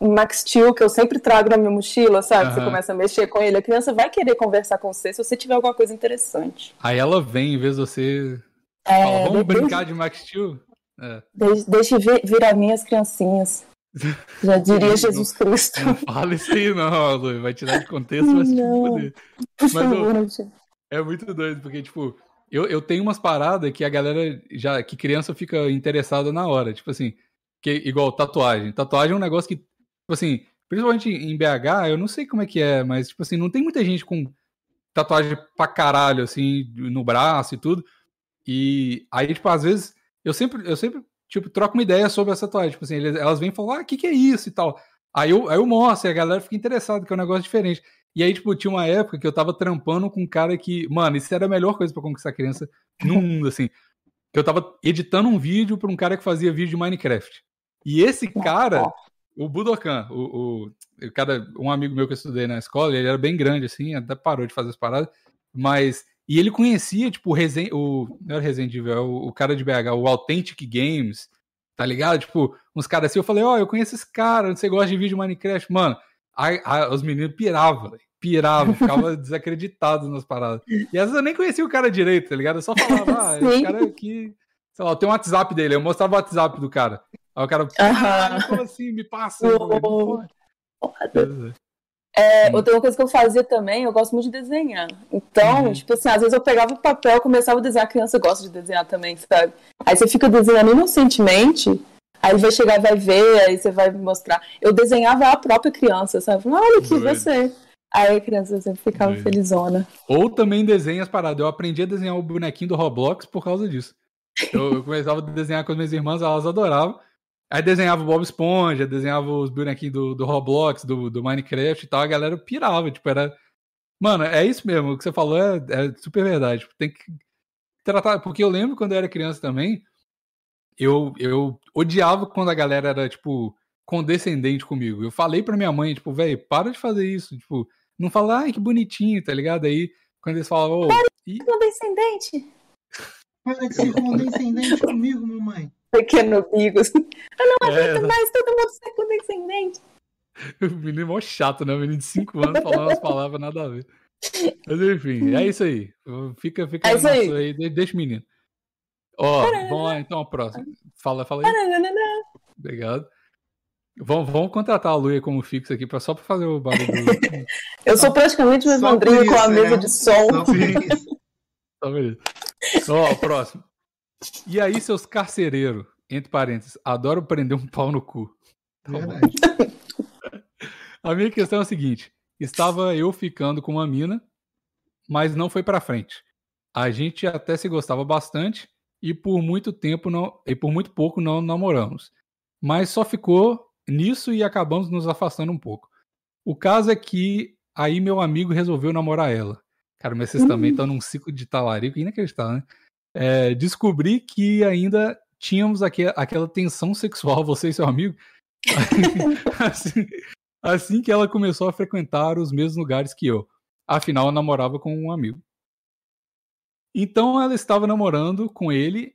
Max Steel, que eu sempre trago na minha mochila, sabe? Você Aham. começa a mexer com ele, a criança vai querer conversar com você se você tiver alguma coisa interessante. Aí ela vem, em vez de você. É, Fala, vamos de- brincar de Max Steel? É. Deixe, deixe vir, vir as minhas criancinhas. Já diria Jesus Cristo. Não fala isso aí, não, Lu. Vai tirar de contexto, se Não. Por Mas, favor, te- É muito doido, porque, tipo, eu, eu tenho umas paradas que a galera já. que criança fica interessada na hora. Tipo assim, que, igual tatuagem. Tatuagem é um negócio que, tipo assim, principalmente em BH, eu não sei como é que é, mas, tipo assim, não tem muita gente com tatuagem pra caralho, assim, no braço e tudo. E aí, tipo, às vezes, eu sempre, eu sempre, tipo, troco uma ideia sobre essa tatuagem. Tipo assim, eles- elas vêm e falam, ah, o que, que é isso e tal. Aí eu, aí eu mostro, e a galera fica interessada, que é um negócio diferente. E aí, tipo, tinha uma época que eu tava trampando com um cara que, mano, isso era a melhor coisa pra conquistar criança no mundo, assim. Que eu tava editando um vídeo pra um cara que fazia vídeo de Minecraft. E esse cara, o Budokan, o, o, cara, um amigo meu que eu estudei na escola, ele era bem grande, assim, até parou de fazer as paradas, mas. E ele conhecia, tipo, o Resen, o. Não era Resident Evil, é o, o cara de BH, o Authentic Games, tá ligado? Tipo, uns caras assim, eu falei, ó, eu conheço esse cara, você gosta de vídeo de Minecraft? Mano, aí, aí os meninos piravam. Piravam, ficavam desacreditados nas paradas. E às vezes eu nem conhecia o cara direito, tá ligado? Eu só falava, ah, esse cara aqui. Sei lá, tem um WhatsApp dele, eu mostrava o WhatsApp do cara. Aí o cara, caralho, como assim? Me passa. Eu falei, "Não Uou. pode." É, Hum. outra coisa que eu fazia também, eu gosto muito de desenhar. Então, Uhum. tipo assim, às vezes eu pegava o papel, começava a desenhar, a criança gosta de desenhar também, sabe? Aí você fica desenhando inocentemente, aí vai chegar vai ver, aí você vai mostrar. Eu desenhava a própria criança, sabe? Olha aqui, Doido. você. Aí a criança sempre ficava Doido. felizona. Ou também desenha as paradas. Eu aprendi a desenhar o bonequinho do Roblox por causa disso. Eu, eu começava a desenhar com as minhas irmãs, elas adoravam. Aí desenhava o Bob Esponja, desenhava os bonequinhos do, do Roblox, do, do Minecraft e tal. A galera pirava, tipo, era. Mano, é isso mesmo. O que você falou é, é super verdade. Tipo, tem que tratar. Porque eu lembro quando eu era criança também, eu, eu odiava quando a galera era, tipo, condescendente comigo. Eu falei pra minha mãe, tipo, velho, para de fazer isso. Tipo, não fala, ai, que bonitinho, tá ligado? Aí, quando eles falavam, ô, ih, Condescendente. Para de ser condescendente comigo, mamãe. Pequeno Bigos. é, Mas todo mundo ser condescendente. o menino é mó chato, né? O menino de 5 anos falando as palavras nada a ver. Mas enfim, é isso aí. Fica, fica É isso aí. de- deixa o menino. Ó, vamos lá então a próxima. Fala, fala aí. Obrigado. Vamos, vamos contratar a Luia como fixo aqui pra, só pra fazer o barulho do. Eu sou praticamente o Evandrinho com a mesa né? de som. Só. Tá beleza. Ó, próximo. E aí, seus carcereiros, entre parênteses, adoram prender um pau no cu. Tá. A minha questão é a seguinte: estava eu ficando com uma mina, mas não foi pra frente. A gente até se gostava bastante e por muito tempo não e por muito pouco não namoramos. Mas só ficou nisso e acabamos nos afastando um pouco. O caso é que aí meu amigo resolveu namorar ela. Cara, mas vocês também estão num ciclo de talarico inacreditável, né? É, descobri que ainda tínhamos aque- aquela tensão sexual, você e seu amigo. assim, assim que ela começou a frequentar os mesmos lugares que eu. Afinal, eu namorava com um amigo. Então ela estava namorando com ele.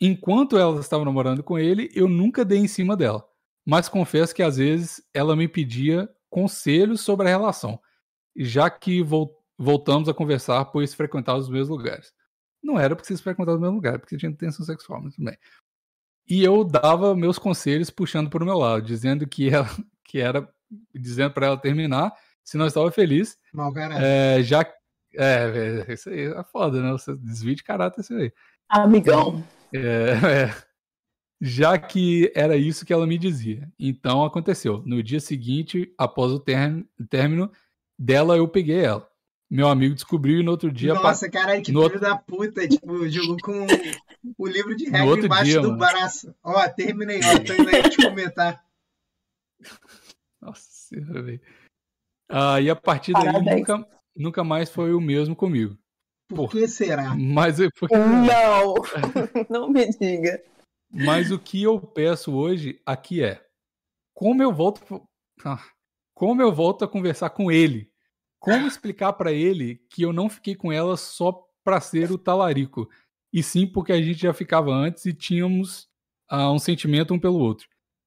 Enquanto ela estava namorando com ele, eu nunca dei em cima dela. Mas confesso que às vezes ela me pedia conselhos sobre a relação, já que voltamos a conversar, pois frequentávamos os mesmos lugares. Não era porque vocês frequentavam o mesmo lugar, porque tinha tensão sexual, mas tudo bem. E eu dava meus conselhos puxando para o meu lado, dizendo que ela que era dizendo para ela terminar, se não estava feliz. Mal é, já é, é, isso aí é foda, né? Você desvia de caráter isso aí. Amigão. É, é, já que era isso que ela me dizia. Então aconteceu. No dia seguinte, após o término dela, eu peguei ela. Meu amigo descobriu e no outro dia. Nossa, caralho, que filho outro... da puta. Tipo, jogou com o livro de regra embaixo dia, do mano. braço. Ó, terminei, ó, tô indo aí te comentar. Nossa senhora, velho. Ah, e a partir daí nunca, nunca mais foi o mesmo comigo. Por, que será? Mas porque... Não, não me diga. Mas o que eu peço hoje aqui é como eu volto ah, como eu volto a conversar com ele como explicar para ele que eu não fiquei com ela só para ser o talarico, e sim porque a gente já ficava antes e tínhamos uh, um sentimento um pelo outro.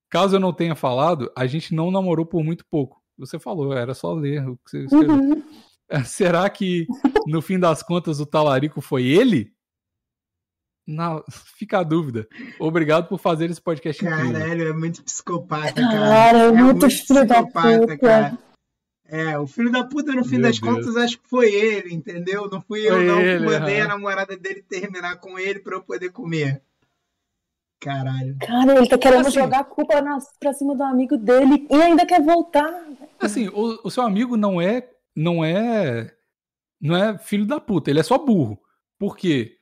Caso eu não tenha falado, a gente não namorou por muito pouco. Você falou, era só ler o que você escreveu. Uhum. Será que, no fim das contas, o talarico foi ele? Não, fica a dúvida. Obrigado por fazer esse podcast Caralho, incrível. é muito psicopata, cara. Cara, é, é muito, muito psicopata, cara. É, o filho da puta, no fim Meu das Deus. contas, acho que foi ele, entendeu? Não fui foi eu, não, ele, que mandei uhum. a namorada dele terminar com ele pra eu poder comer. Caralho. Cara, ele tá querendo assim, jogar a culpa na, pra cima do amigo dele e ainda quer voltar. Assim, o, o seu amigo não é. Não é. Não é filho da puta, ele é só burro. Por quê?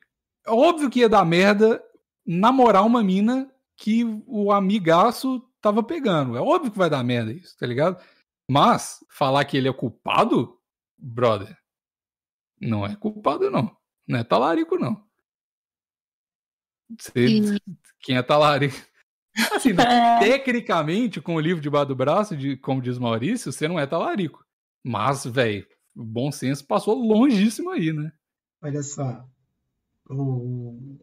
É óbvio que ia dar merda namorar uma mina que o amigaço tava pegando. É óbvio que vai dar merda isso, tá ligado? Mas falar que ele é culpado, brother, não é culpado, não. Não é talarico, não. Você, quem é talarico. Assim, é. tecnicamente, com o livro debaixo do braço, de, como diz Maurício, você não é talarico. Mas, velho, o bom senso passou longíssimo aí, né? Olha só. O...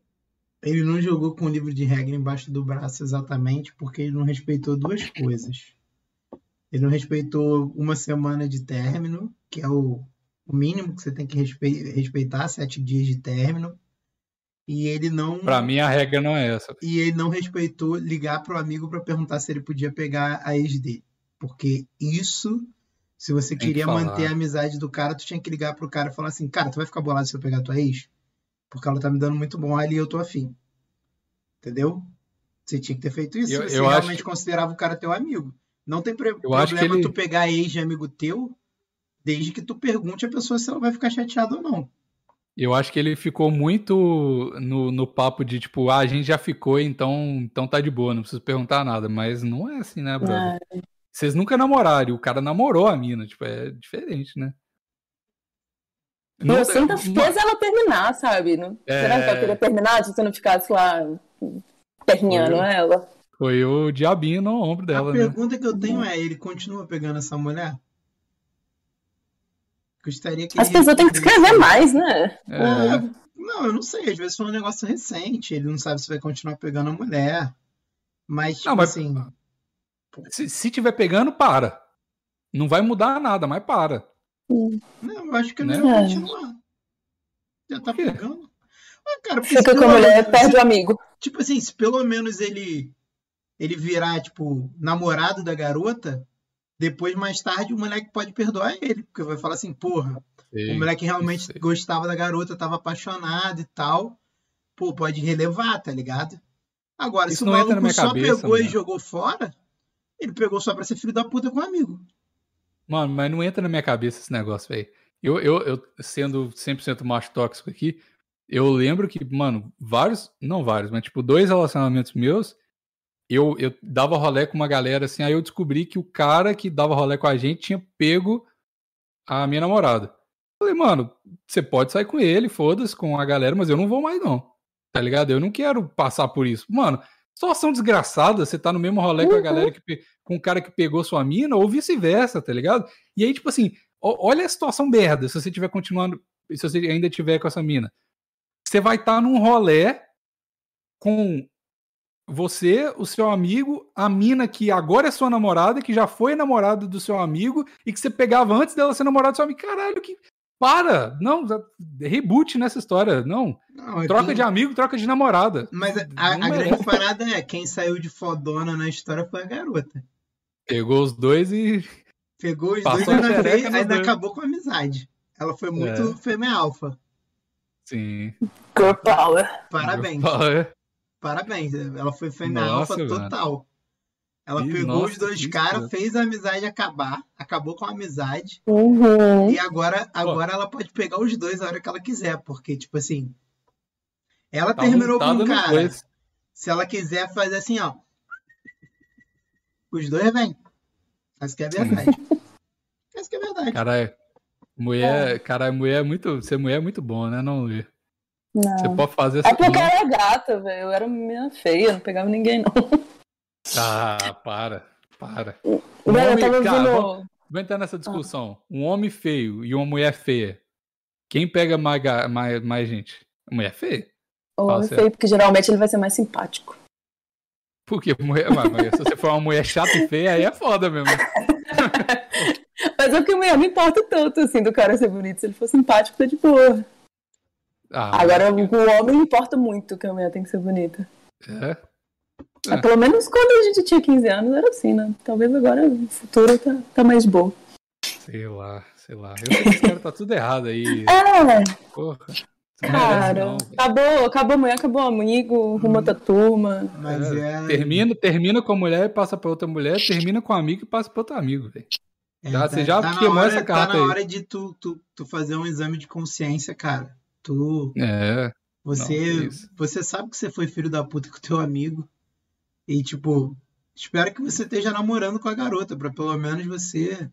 Ele não jogou com o livro de regra embaixo do braço exatamente porque ele não respeitou duas coisas. Ele não respeitou uma semana de término, que é o, o mínimo que você tem que respeitar, sete dias de término. E ele não. Para mim, a regra não é essa. E ele não respeitou ligar pro amigo para perguntar se ele podia pegar a ex dele. Porque isso, se você tem queria que manter a amizade do cara, tu tinha que ligar pro cara e falar assim: Cara, tu vai ficar bolado se eu pegar tua ex? Porque ela tá me dando muito bom ali e eu tô afim. Entendeu? Você tinha que ter feito isso. Eu, você eu realmente acho... considerava o cara teu amigo. Não tem eu problema ele... tu pegar ex de amigo teu, desde que tu pergunte a pessoa se ela vai ficar chateada ou não. Eu acho que ele ficou muito no, no papo de tipo, ah, a gente já ficou, então, então tá de boa, não preciso perguntar nada. Mas não é assim, né, brother? É. Vocês nunca namoraram, o cara namorou a mina, tipo, é diferente, né? Não, você ainda fez ela terminar, sabe? Não... É... Será que ela queria terminar se você não ficasse lá perrinhando ela? Foi o diabinho no ombro dela. A né? pergunta que eu tenho é: ele continua pegando essa mulher? Gostaria que As pessoas têm que escrever mais, né? É. é. Não, eu não sei. Às vezes foi um negócio recente. Ele não sabe se vai continuar pegando a mulher. Mas, tipo não, mas, assim. Se, se tiver pegando, para. Não vai mudar nada, mas para. Não, eu acho que né? não vai continuar. Já tá pegando. Ah, cara, Fica com a mulher, perde o amigo. Tipo assim, se pelo menos ele ele virar, tipo, namorado da garota, depois, mais tarde, o moleque pode perdoar ele, porque vai falar assim, porra, o moleque realmente gostava da garota, tava apaixonado e tal, pô, pode relevar, tá ligado? Agora, Isso se o maluco só cabeça, pegou mano. e jogou fora, ele pegou só pra ser filho da puta com um amigo. Mano, mas não entra na minha cabeça esse negócio, velho. Eu, eu, eu, sendo 100% macho tóxico aqui, eu lembro que, mano, vários, não vários, mas tipo, dois relacionamentos meus, eu, eu dava rolê com uma galera assim, aí eu descobri que o cara que dava rolê com a gente tinha pego a minha namorada. Falei, mano, você pode sair com ele, foda-se, com a galera, mas eu não vou mais não. Tá ligado? Eu não quero passar por isso. Mano, situação desgraçada, você tá no mesmo rolê uhum. com a galera que com o cara que pegou sua mina, ou vice-versa, tá ligado? E aí, tipo assim, olha a situação merda, se você tiver continuando, se você ainda tiver com essa mina. Você vai estar tá num rolê com você, o seu amigo, a mina que agora é sua namorada, que já foi namorada do seu amigo e que você pegava antes dela ser namorada do seu amigo. Caralho, que. Para! Não, reboot nessa história. Não. não troca de amigo, troca de namorada. Mas a, a grande parada é: quem saiu de fodona na história foi a garota. Pegou os dois e. Pegou os dois e ainda, fez, ainda acabou com a amizade. Ela foi muito é. fêmea alfa. Sim. Girl power. Parabéns. Girl power. Parabéns. Ela foi fêmea alfa total. Ela Ih, pegou nossa, os dois caras, fez a amizade acabar, acabou com a amizade. Uhum. E agora, agora ela pode pegar os dois a hora que ela quiser, porque, tipo assim. Ela tá terminou com um cara. Dois. Se ela quiser fazer assim, ó. Os dois vêm. Essa que é verdade. Essa que é verdade. Caralho. Mulher, é. cara, mulher é muito. Ser mulher é muito bom, né? Não, Não. Você pode fazer essa É porque eu era gata, velho. Eu era menina feia, não pegava ninguém, não. Ah, para, para. Um homem, eu cara, vamos, vamos entrar nessa discussão. Ah. Um homem feio e uma mulher feia. Quem pega mais, mais, mais gente? A mulher feia? O homem feio, porque geralmente ele vai ser mais simpático. Por quê? Mulher, mas, se você for uma mulher chata e feia, aí é foda mesmo. mas é que mulher não importa tanto, assim, do cara ser bonito. Se ele for simpático, tá de boa. Ah, Agora, o homem importa muito que a mulher tem que ser bonita. É? é? Pelo menos quando a gente tinha 15 anos era assim, né? Talvez agora o futuro tá, tá mais bom. Sei lá, sei lá. Eu sei que esse cara tá tudo errado aí. É. Porra. Cara, acabou, acabou a mulher, acabou o amigo, rumo outra turma. Mas é, é... Termina, termina com a mulher e passa pra outra mulher, termina com o amigo e passa pra outro amigo, velho. É, já, tá, você já tá queimou hora, essa carta Tá na aí. hora de tu, tu, tu fazer um exame de consciência, cara. Tu. É. Você, não, você sabe que você foi filho da puta com teu amigo. E, tipo, espero que você esteja namorando com a garota, para pelo menos você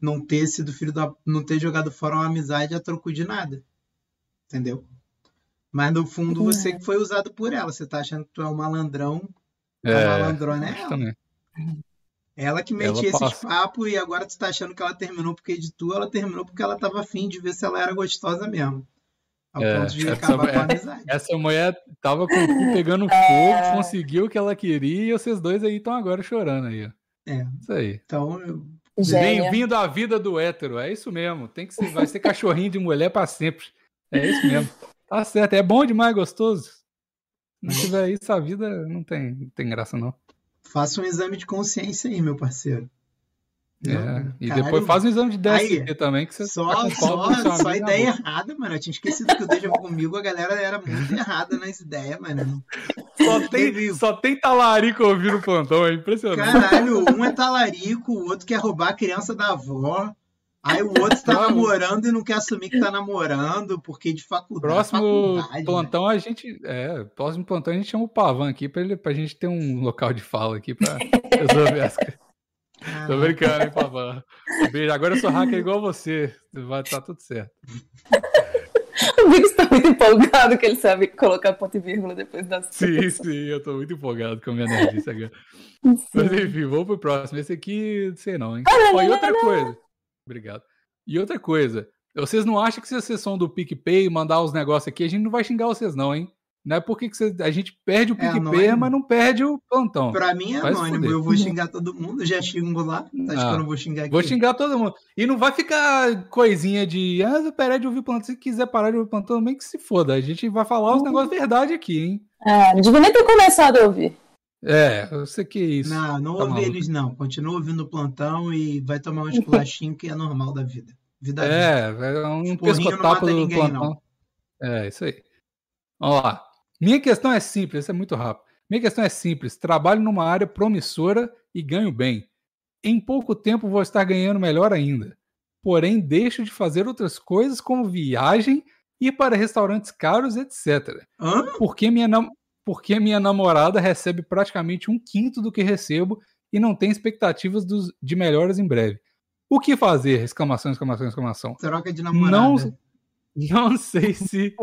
não ter sido filho da. não ter jogado fora uma amizade a troco de nada entendeu? Mas no fundo você que foi usado por ela. Você tá achando que tu é um malandrão. É, a malandrona é ela. Também. Ela que metia ela esses papos e agora tu tá achando que ela terminou porque de tu, ela terminou porque ela tava afim de ver se ela era gostosa mesmo. Ao é, ponto de acabar com a amizade. Essa mulher tava com o cu pegando fogo, conseguiu o que ela queria e vocês dois aí estão agora chorando aí. É. Isso aí. Então, eu... Bem-vindo à vida do hétero, é isso mesmo. Tem que ser, vai ser cachorrinho de mulher para sempre. É isso mesmo. Tá certo. É bom demais, gostoso. Se não tiver isso, a vida não tem, não tem graça, não. Faça um exame de consciência aí, meu parceiro. É, e Caralho, depois faz um exame de DST aí, também, que você só, tá só, só ideia errada, mano. Eu tinha esquecido que o Deja comigo, a galera era muito errada nas ideias, mano. Só tem, só tem talarico ouvindo o plantão, é impressionante. Caralho, um é talarico, o outro quer roubar a criança da avó. Aí o outro tá namorando e não quer assumir que tá namorando, porque de faculdade. Próximo faculdade, plantão né? a gente. É, próximo plantão a gente chama o Pavan aqui pra, ele, pra gente ter um local de fala aqui pra resolver as coisas. Ah. Tô brincando, hein, Pavan. Beijo. Agora eu sou hacker igual você. Vai estar tá tudo certo. O Biggs tá muito empolgado que ele sabe colocar ponto e vírgula depois das Sim, sim, eu tô muito empolgado com a minha nerdice agora. Sim. Mas enfim, vamos pro próximo. Esse aqui, não sei não, hein? Ah, não, e outra coisa. Obrigado. E outra coisa, vocês não acham que se vocês são do PicPay mandar os negócios aqui, a gente não vai xingar vocês, não, hein? Não é porque que a gente perde o PicPay, é mas não perde o plantão. Pra mim é anônimo, eu vou xingar todo mundo, já xingo lá. Acho ah, que eu não vou xingar aqui. Vou xingar todo mundo. E não vai ficar coisinha de, ah, parar de ouvir plantão. Se quiser parar de ouvir plantão, também que se foda. A gente vai falar os uhum. negócios verdade aqui, hein? É, não devia nem ter começado a ouvir. É, eu sei que é isso. Não, não tá ouve maluco. eles não. Continua ouvindo o plantão e vai tomar um esculachinho que é normal da vida. vida é, vida. é um pescotapo do ninguém, plantão. Não. É, isso aí. Vamos lá. Minha questão é simples, isso é muito rápido. Minha questão é simples. Trabalho numa área promissora e ganho bem. Em pouco tempo vou estar ganhando melhor ainda. Porém, deixo de fazer outras coisas como viagem, ir para restaurantes caros, etc. Hã? Porque minha, nam porque minha namorada recebe praticamente um quinto do que recebo e não tem expectativas dos, de melhoras em breve. O que fazer? Exclamação, exclamação, exclamação. Troca de namorada. Não, não sei se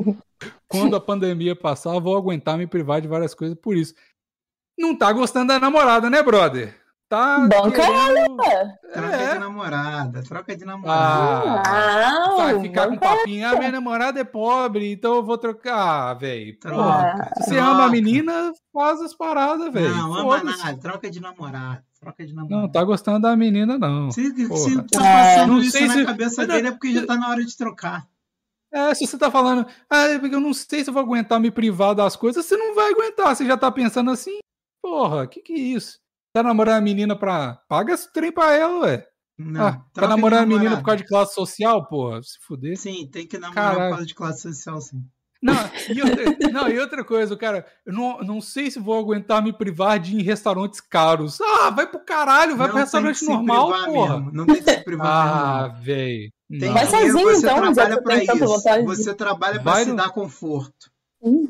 quando a pandemia passar vou aguentar me privar de várias coisas por isso. não tá gostando da namorada, né, brother? Tá. Banca querendo- ela. Troca É. de namorada, troca de namorada. Ah, Não, vai ficar com papinho. Ah, minha namorada é pobre, então eu vou trocar. Ah, velho. Troca. Se você troca. ama a menina, faz as paradas, velho. Não, ama nada, troca de namorada. Troca de namorada. Não, tá gostando da menina, não. Se, se tá passando não isso sei na se- cabeça dele não- é porque já tá na hora de trocar. É, se você tá falando, ah, é porque eu não sei se eu vou aguentar me privar das coisas, você não vai aguentar. Você já tá pensando assim, porra, que que é isso? Tá namorando a menina pra. Paga esse trem pra ela, ué. Não, Ah, tá namorando a menina por causa de classe social, porra? Se fuder. Sim, tem que namorar por causa de classe social, sim. Não e, outra, não, e outra coisa, cara, eu não, não sei se vou aguentar me privar de ir em restaurantes caros. Ah, vai pro caralho, vai Não pro restaurante normal, porra. mesmo, Não tem que se privar Ah, velho. Tem Vai sozinho, você então, trabalha tanta isso. vontade. Você trabalha pra Vai se dar conforto. Hum.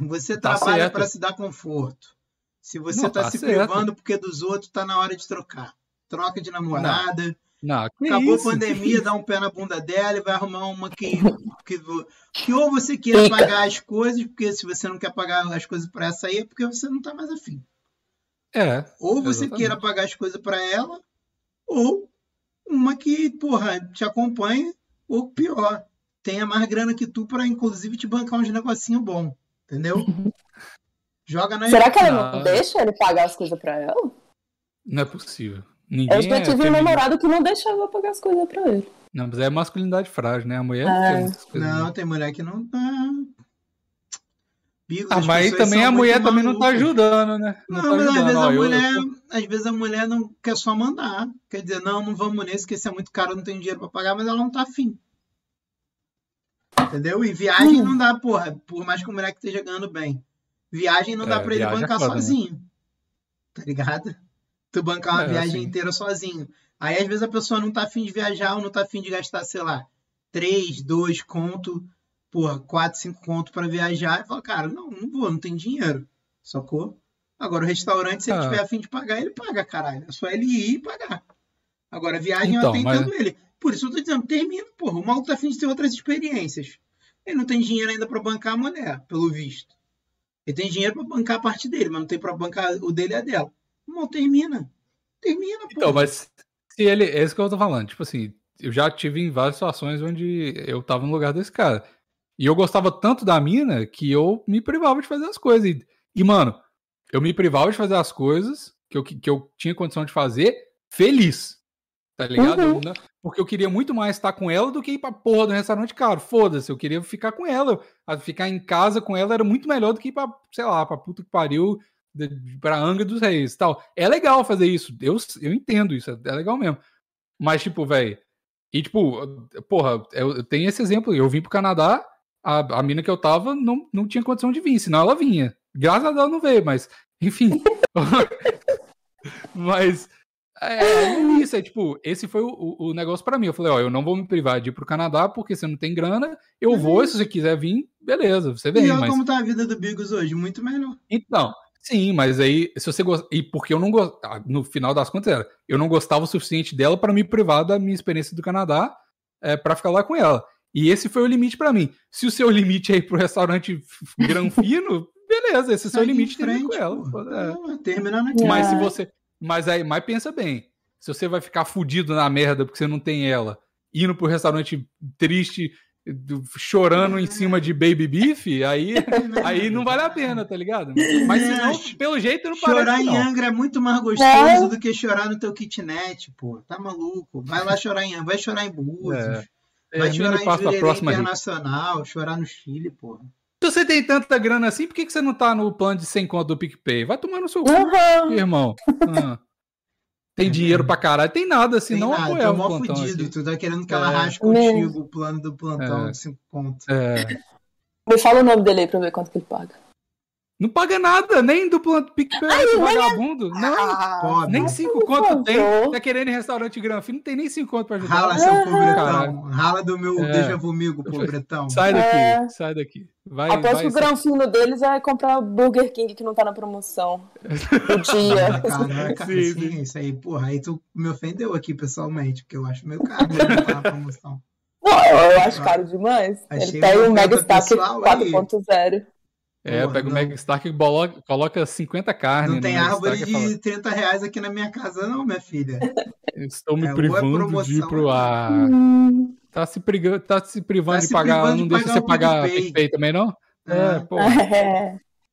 Você Tá trabalha para se dar conforto. Se você Não, tá, tá se certo. privando porque dos outros, tá na hora de trocar. Troca de namorada. Não, que Acabou isso? a pandemia, dá um pé na bunda dela e vai arrumar uma que, que, que ou você queira Fica. pagar as coisas, porque se você não quer pagar as coisas para essa aí, é porque você não tá mais afim. É, Ou você Exatamente. queira pagar as coisas para ela, ou uma que, porra, te acompanha, ou pior, tenha mais grana que tu para inclusive te bancar uns negocinho bom, entendeu? Joga na Será que ela não, Não. deixa ele pagar as coisas pra ela? não é possível. Ninguém Eu já é tive um feminino. namorado que não deixava eu pagar as coisas pra ele. Não, mas é masculinidade frágil, né? A mulher não Ah. tem muitas coisas. Não, tem mulher que não Ah, as mas aí também a mulher também não tá ajudando, né? Não, tá mas às ajudando. vezes, Ó, a mulher, eu- às vezes a mulher não quer só mandar. Quer dizer, não, não vamos nesse, que esse é muito caro, não tenho dinheiro pra pagar, mas ela não tá afim. Entendeu? E viagem Hum. não dá, porra, por mais que o moleque esteja ganhando bem. Viagem não dá É, pra ele é bancar foda, né? sozinho. Tá ligado? Tu bancar uma É, viagem assim. inteira sozinho. Aí às vezes a pessoa não tá afim de viajar ou não tá afim de gastar, sei lá, 3, 2 conto, porra, 4, 5 conto pra viajar. E fala, cara, não, não vou, não tem dinheiro. Sacou? Agora o restaurante, se ele Ah. tiver afim de pagar, ele paga, caralho. É só ele ir e pagar. Agora a viagem Então, eu até mas- ele. Por isso eu tô dizendo, termina, porra. O maluco tá afim de ter outras experiências. Ele não tem dinheiro ainda pra bancar a mulher, pelo visto. Ele tem dinheiro pra bancar a parte dele, mas não tem pra bancar o dele e a dela. Irmão, termina. Termina, porra. Então, mas se ele. É isso que eu tô falando. Tipo assim, eu já tive em várias situações onde eu tava no lugar desse cara. E eu gostava tanto da mina que eu me privava de fazer as coisas. E, e, mano, eu me privava de fazer as coisas que eu, que eu tinha condição de fazer feliz. Tá ligado? Uhum. Porque eu queria muito mais estar com ela do que ir pra porra do restaurante caro. Foda-se, eu queria ficar com ela. Ficar em casa com ela era muito melhor do que ir pra, sei lá, pra puta que pariu, pra Angra dos Reis tal. É legal fazer isso. Eu, eu entendo isso, é legal mesmo. Mas, tipo, velho. E, tipo, porra, eu, eu tenho esse exemplo. Eu vim pro Canadá, a, a mina que eu tava não, não tinha condição de vir, senão ela vinha. Graças a Deus não veio, mas, enfim. mas. É, é isso, é tipo, esse foi o, o- negócio pra mim. Eu falei, ó, eu não vou me privar de ir pro Canadá porque você não tem grana. Eu vou, se você quiser vir, beleza, você E vem. olha Mas... como tá a vida do Bigos hoje, muito melhor. Então, sim, mas aí, se você gosta. E porque eu não gostava. No final das contas, era. Eu não gostava o suficiente dela para me privar da minha experiência do Canadá é, para ficar lá com ela. E esse foi o limite para mim. Se o seu limite é ir pro restaurante granfino, beleza, esse é o seu em limite tem frente, com ela. pô. É. Terminando aqui. Mas se você. Mas aí, mas pensa bem. Se você vai ficar fudido na merda porque você não tem ela, indo pro restaurante triste, do- chorando em cima de baby beef, aí, aí não vale a pena, tá ligado? Mas se não, pelo jeito não Chorar parece em não. Angra é muito mais gostoso É. do que chorar no teu kitnet, pô. Tá maluco? Vai lá chorar em Angra, vai chorar em Búzios. É. Vai Termina chorar em Jurerê. Internacional, chorar no Chile, pô. Se você tem tanta grana assim, por que, que você não tá no plano de 100 conto do PicPay? Vai tomar no seu cu, Aham. irmão. Ah. Tem dinheiro pra caralho. Tem nada, assim, Tem não nada, apoiar tô o mó plantão fudido. aqui. Tu tá querendo que ela É. rasque contigo o plano do plantão É. de 5 pontos. É. Me fala o nome dele aí pra eu ver quanto que ele paga. Não paga nada, nem do plano do PicPay, esse vagabundo. Não, Ah, nem mas 5 por conto tem. Tá querendo ir em restaurante granfino, não tem nem 5 conto pra ajudar. Rala seu Ah, pobretão. Rala do meu É. deixa comigo, pobretão. Sai daqui, É. sai daqui. Vai, Aposto vai, que o granfino deles é comprar Burger King que não tá na promoção. O dia. Caraca, Sim, sim, sim. isso aí, porra, aí tu me ofendeu aqui pessoalmente, porque eu acho meio caro mesmo tá na promoção. Não, eu acho caro demais. Achei ele tem um Mega Stack pessoal aí. 4.0. É, Porra, pega o. Mega Stark e coloca 50 carnes. Não tem árvore Stark e fala, de 30 reais aqui na minha casa, não, minha filha. Estou me É, ou é privando de promoção, ir pro ar. Hum. Tá se, priga- tá se privando Tá de se pagar. privando não de deixa pagar você pagar PicPay. Também, não? É, É. pô.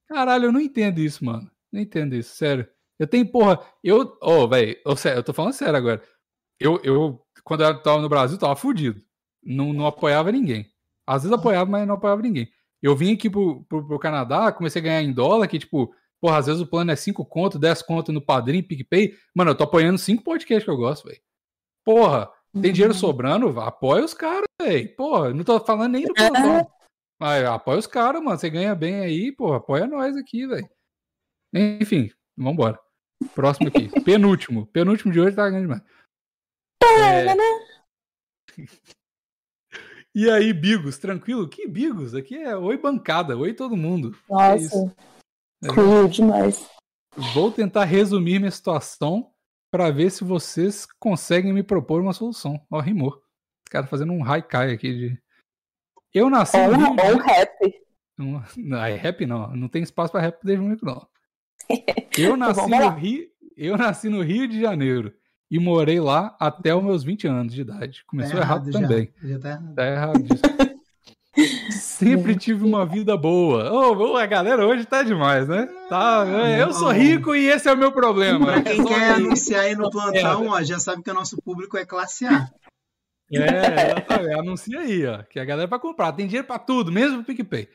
Caralho, eu não entendo isso, mano. Não entendo isso, sério. Eu tenho, porra, eu. Ô, velho, eu tô falando sério agora. Eu, eu, quando eu tava no Brasil, tava fudido. Não, não apoiava ninguém. Às vezes apoiava, mas não apoiava ninguém. Eu vim aqui pro, pro, pro Canadá, comecei a ganhar em dólar, que tipo, porra, às vezes o plano é 5 conto, 10 conto no Padrim, PicPay. Mano, eu tô apoiando 5 podcasts que eu gosto, velho. Porra, tem dinheiro sobrando, apoia os caras, velho. Porra, não tô falando nem do plantão. Mas apoia os caras, mano. Você ganha bem aí, porra. Apoia nós aqui, velho. Enfim, vambora. Próximo aqui. Penúltimo. Penúltimo de hoje tá grande demais. É... E aí, Bigos, tranquilo? Que Bigos? Aqui é oi bancada, oi todo mundo. É. Nossa, cool demais. Vou tentar resumir minha situação para ver se vocês conseguem me propor uma solução. Ó, rimou. Os caras fazendo um haikai aqui de. Eu nasci Ou, no Rio de ou rap. Não, não, é rap não, não tem espaço para rap desde muito não. Eu nasci Vamos no. Rio, eu nasci no Rio de Janeiro e morei lá até os meus 20 anos de idade. Começou Tá errado, já. também. Já tá errado. Tá errado. Sempre tive uma vida boa. Ô, a galera hoje tá demais, né? Tá, é, eu sou rico e esse é o meu problema. Pra quem É quer anunciar aí no Só plantão, ó, já sabe que o nosso público é classe A. É, exatamente. Anuncia aí, ó. Que a galera vai comprar. Tem dinheiro pra tudo, mesmo pro PicPay.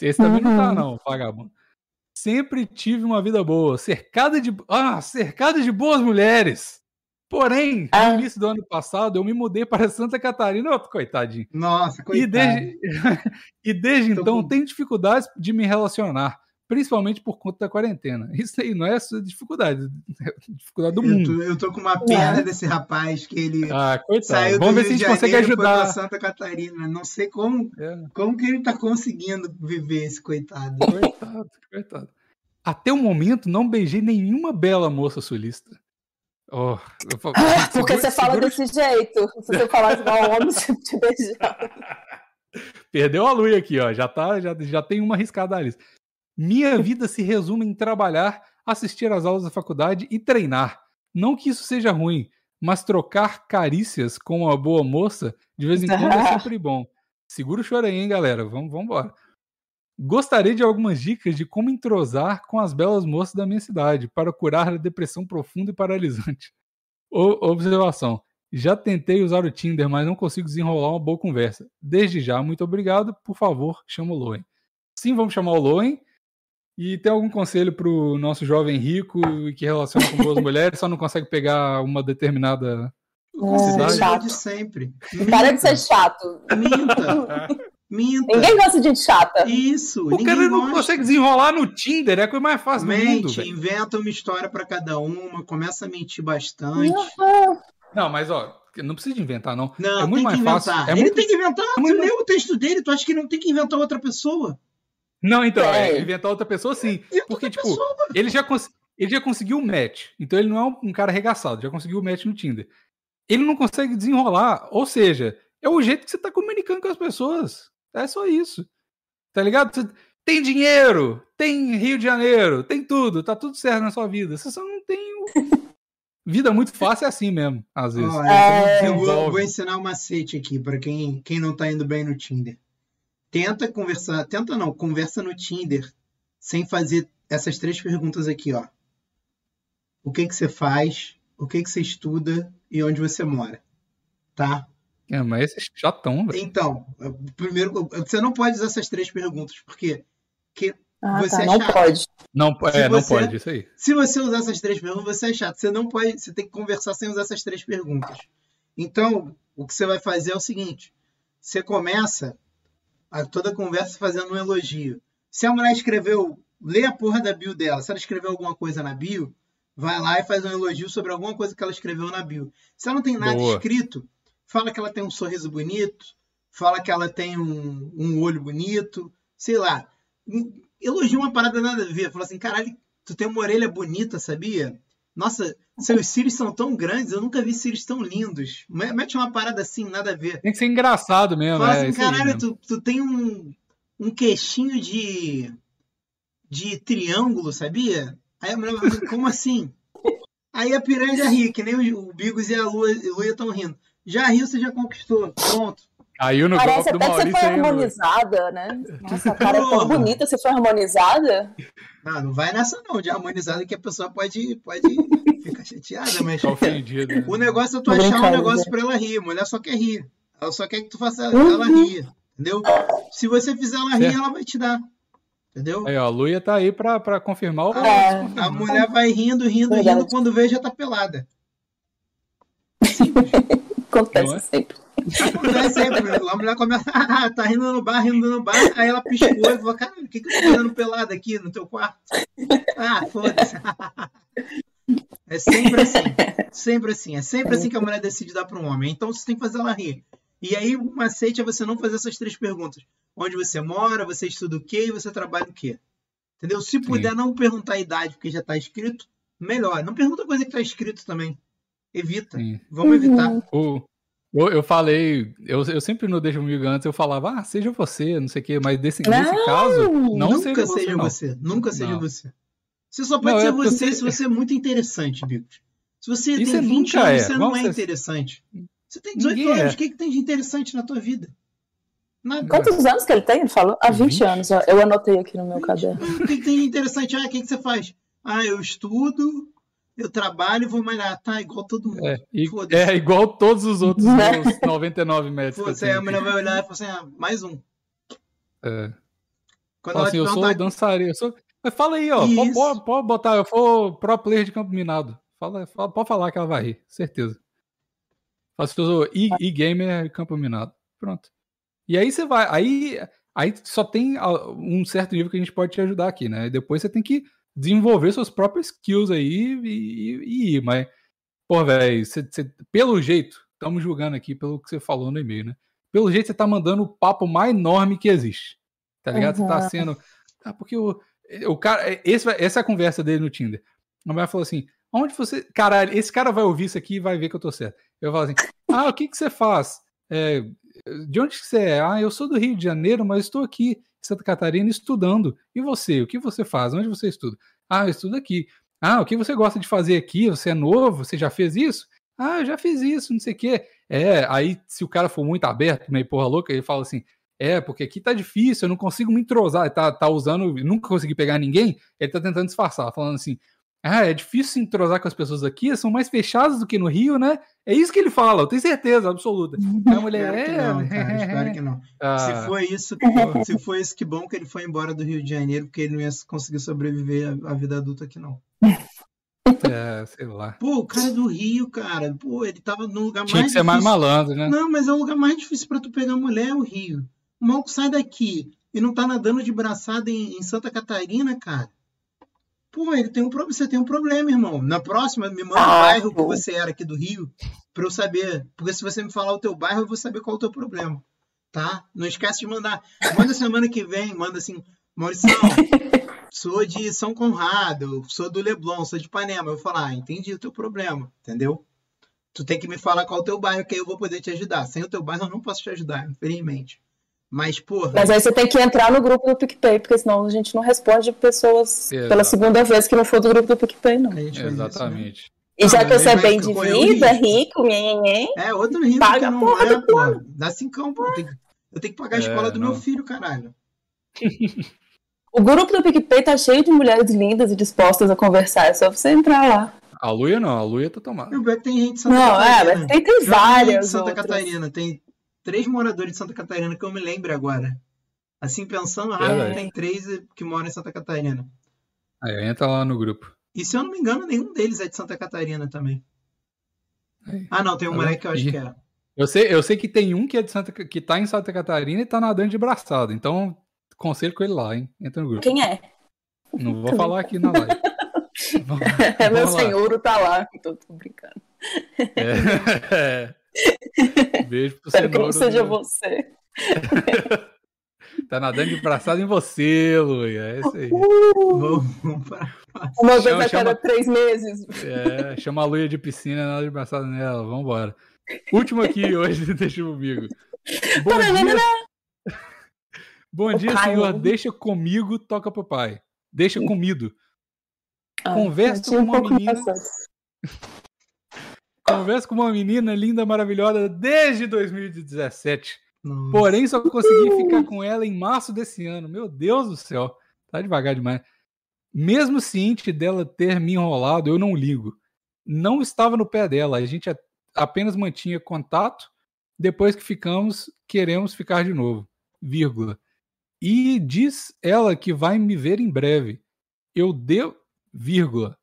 Esse também não tá, Uhum. não, vagabundo. Sempre tive uma vida boa, cercada de. Ah, cercada de boas mulheres. Porém, Ah. no início do ano passado, eu me mudei para Santa Catarina. Ô, coitadinho. Nossa, E coitado. desde, e desde então com- tenho dificuldades de me relacionar, principalmente por conta da quarentena. Isso aí não é dificuldade, é dificuldade do eu, mundo. tô, eu tô com uma pena desse rapaz que ele Ah, coitado. saiu do Vamos ver Rio se a de gente consegue e ajudar. Santa Catarina. Não sei como, É. como que ele tá conseguindo viver esse coitado. Coitado, coitado. Até o momento, não beijei nenhuma bela moça sulista. Oh, eu Ah, Porque segura- você fala segura- desse jeito. Se você falasse igual homem, você te beijava. Perdeu a luz aqui, ó. Já, tá, já, já tem uma riscada ali. Minha vida se resume em trabalhar, assistir às aulas da faculdade e treinar. Não que isso seja ruim, mas trocar carícias com uma boa moça de vez em quando é sempre bom. Segura o choro aí, hein, galera. Vamos, vamos embora. Gostaria de algumas dicas de como entrosar com as belas moças da minha cidade para curar a depressão profunda e paralisante. O- observação. Já tentei usar o Tinder, mas não consigo desenrolar uma boa conversa. Desde já, muito obrigado. Por favor, chama o Loen. Sim, vamos chamar o Loen. E tem algum conselho pro nosso jovem rico e que relaciona com boas mulheres, só não consegue pegar uma determinada. O conselho chato. de sempre. Para de ser chato. Minta. Minta. Ninguém gosta de gente chata. Isso. O cara não gosta. consegue desenrolar no Tinder, é a coisa mais fácil do mundo, Mente, inventa uma história pra cada uma, começa a mentir bastante. Não, mas ó, não precisa inventar, não. Não, É muito tem que mais inventar. fácil, é ele muito- tem que inventar. é muito- leu o texto dele, tu acha que não tem que inventar outra pessoa? Não, então, é, É. inventar outra pessoa sim. Inventa Porque, tipo, pessoa. ele já, cons- ele já conseguiu o match. Então ele não é um, um cara arregaçado, já conseguiu o match no Tinder. Ele não consegue desenrolar. Ou seja, é o jeito que você tá comunicando com as pessoas. É só isso. Tá ligado? Você tem dinheiro, tem Rio de Janeiro, tem tudo, tá tudo certo na sua vida. Você só não tem. Vida muito fácil é assim mesmo, às vezes. Ó, É. eu vou, vou ensinar um macete aqui pra quem, quem não tá indo bem no Tinder. Tenta conversar, tenta não, conversa no Tinder sem fazer essas três perguntas aqui, ó. O que que você faz? O que que você estuda e onde você mora? Tá? É, mas esse é chatão, velho. Então, primeiro, você não pode usar essas três perguntas, porque que Ah, Você tá. é Não chato. pode. Não, Se é, não você- pode, isso aí. se você usar essas três perguntas, você é chato. Você não pode, você tem que conversar sem usar essas três perguntas. Então, o que você vai fazer é o seguinte: você começa a toda conversa fazendo um elogio. Se a mulher escreveu, lê a porra da bio dela. Se ela escreveu alguma coisa na bio, vai lá e faz um elogio sobre alguma coisa que ela escreveu na bio. Se ela não tem nada Boa. escrito, fala que ela tem um sorriso bonito, fala que ela tem um, um olho bonito, sei lá. Elogia uma parada nada a ver. Fala assim, caralho, tu tem uma orelha bonita, sabia? Nossa, seus cílios são tão grandes, eu nunca vi cílios tão lindos. Me- Mete uma parada assim, nada a ver. Tem que ser engraçado mesmo. Fala é, assim, aí caralho, tu, tu tem um, um queixinho de, de triângulo, sabia? Aí a mulher vai assim, como assim? Aí a piranha já ri, que nem o, o Bigos e a Lua estão rindo. Já riu, você já conquistou. Pronto. Caiu no Parece golpe do até que você Maurício foi aí, harmonizada, né? Nossa, cara é tão bonita, você foi harmonizada? Não, não vai nessa não, de harmonizado que a pessoa pode, pode ficar chateada, mas Tá ofendido. né? o negócio é tu Tô achar um negócio pra ela rir. A mulher só quer rir. Ela só quer que tu faça Uhum. ela rir, entendeu? Se você fizer ela rir, Certo. ela vai te dar. Entendeu? Aí, ó, a Luia tá aí pra, pra confirmar ou pra É. A mulher vai rindo, rindo, Verdade. rindo, quando vê já tá pelada. Acontece é? sempre. Acontece sempre. A mulher começa, "Ah, tá rindo no bar, rindo no bar. Aí ela piscou e falou, caralho, o que, que eu tô fazendo pelada aqui no teu quarto? Ah, foda-se. É sempre assim. Sempre assim. É sempre assim que a mulher decide dar para um homem. Então você tem que fazer ela rir. E aí o macete é você não fazer essas três perguntas. Onde você mora, você estuda o quê e você trabalha o quê? Entendeu? Se puder não perguntar a idade, porque já está escrito, melhor. Não pergunta coisa que está escrito também. Evita. Sim. Vamos evitar. Uhum. O- eu, eu falei, eu, eu sempre no Deixa Comigo antes, eu falava, ah, seja você, não sei o quê, mas desse, nesse Não, caso, não Nunca seja você. seja não. você. Nunca seja Não. você. Você só pode Não, ser é porque você se você é muito interessante, Bicos. Se você E tem você 20 nunca anos, é. você não Vamos é ser- interessante. Você tem 18 Ninguém anos, é. o que, que tem de interessante na tua vida? Nada. Quantos anos que ele tem? Ele falou? Há 20, 20? anos. ó. Eu anotei aqui no meu caderno. O que, que tem de interessante? Ah, o que, que você faz? Ah, eu estudo, eu trabalho e vou malhar. Tá, igual todo mundo. É, e- é igual todos os outros Né? meus 99 metros. que eu Você, a tenho. mulher vai olhar e falar assim, ah, mais um. É. Quando Fala assim, eu sou perguntar, dançarino. Eu sou... Mas fala aí, ó. Pode, pode- pode botar, eu for pro player de campo minado. Fala, fala- pode falar que ela vai rir, certeza. Fala assim, eu sou e- e-gamer campo minado. Pronto. E aí você vai. Aí, aí só tem um certo nível que a gente pode te ajudar aqui, né? E depois você tem que desenvolver suas próprias skills aí e, e- e ir. Mas, pô, velho, pelo jeito, estamos julgando aqui pelo que você falou no e-mail, né? Pelo jeito você tá mandando o papo mais enorme que existe. Tá ligado? Você tá Uhum. sendo. Ah, porque o, o cara. Esse, vai- essa é a conversa dele no Tinder. A mulher falou assim: onde você. Caralho, esse cara vai ouvir isso aqui e vai ver que eu tô certo. Eu falo assim: ah, o que que você faz? É, de onde que você é? Ah, eu sou do Rio de Janeiro, mas estou aqui Santa Catarina estudando. E você? O que você faz? Onde você estuda? Ah, eu estudo aqui. Ah, o que você gosta de fazer aqui? Você é novo? Você já fez isso? Ah, eu já fiz isso, não sei o quê. É, aí se o cara for muito aberto, meio porra louca, ele fala assim: é, porque aqui tá difícil, eu não consigo me entrosar. Tá, tá usando, nunca consegui pegar ninguém, ele tá tentando disfarçar, falando assim: ah, é difícil se entrosar com as pessoas aqui, são mais fechadas do que no Rio, né? É isso que ele fala, eu tenho certeza absoluta. A mulher, que é, não, cara, espero que não. Ah, Se foi isso, se foi isso, que bom que ele foi embora do Rio de Janeiro, porque ele não ia conseguir sobreviver à, à vida adulta aqui, não. é, sei lá. Pô, o cara é do Rio, cara, pô, ele tava no lugar Tinha que mais ser mais difícil. malandro, né? Não, mas é o lugar mais difícil pra tu pegar mulher, é o Rio. O maluco sai daqui e não tá nadando de braçada em, em Santa Catarina, cara. Pô, ele tem um problema, você tem um problema, irmão. Na próxima, me manda o Ah, bairro que pô. você era aqui do Rio, pra eu saber. Porque se você me falar o teu bairro, eu vou saber qual é o teu problema. Tá? Não esquece de mandar. Manda semana que vem, manda assim, Maurição, sou de São Conrado, sou do Leblon, sou de Ipanema. Eu vou falar, ah, entendi o teu problema, entendeu? Tu tem que me falar qual é o teu bairro, que aí eu vou poder te ajudar. Sem o teu bairro, eu não posso te ajudar, infelizmente. Mas, porra, Mas aí você tem que entrar no grupo do PicPay, porque senão a gente não responde pessoas Exato. pela segunda vez que não for do grupo do PicPay, não. faz isso, né? Exatamente. E já Ah, que mas você é bem de vida, rico, nhenhenhen, É, outro rico Paga que a não porra é, do. Dá cincão, pô. Eu tenho, que- eu tenho que pagar a É, escola do meu não. filho, caralho. o grupo do PicPay tá cheio de mulheres lindas e dispostas a conversar. É só você entrar lá. A Luia não, a Luia tá tomada. Vejo que tem gente de Santa Não, é, Catarina. mas tem, tem Já várias Santa outras. Catarina. Tem três moradores de Santa Catarina que eu me lembro agora. Assim, pensando É, rápido, velho. tem três que moram em Santa Catarina. Aí entra lá no grupo. E se eu não me engano, nenhum deles é de Santa Catarina também. Aí. Ah, não, tem um Tá moleque que eu acho que é. Eu sei, eu sei que tem um que é de Santa, que tá em Santa Catarina e tá nadando de braçada. Então, conselho com ele lá, hein? Entra no grupo. Quem é? Não vou falar aqui na live. Vamos- É meu lá. senhor, tá lá. Tô, tô brincando. É. Beijo pro Espero que não cenouro. seja do- você. Tá nadando de braçada em você, Luia. É isso aí. Vamos, vamos para. Uma vez a cada três meses. É, chama a Luia de piscina, nada de braçada nela. Vambora. Último aqui hoje, deixa comigo. Bom dia, Bom dia, senhor. Deixa comigo, toca pro pai. deixa comido. Ah, Conversa com um uma menina. Converso com uma menina linda, maravilhosa desde 2017. Nossa. Porém, só consegui ficar com ela em março desse ano. Meu Deus do céu. Tá devagar demais. Mesmo ciente dela ter me enrolado, eu não ligo. Não estava no pé dela. A gente apenas mantinha contato. Depois que ficamos, queremos ficar de novo. Vírgula. E diz ela que vai me ver em breve. Eu devo. Vírgula.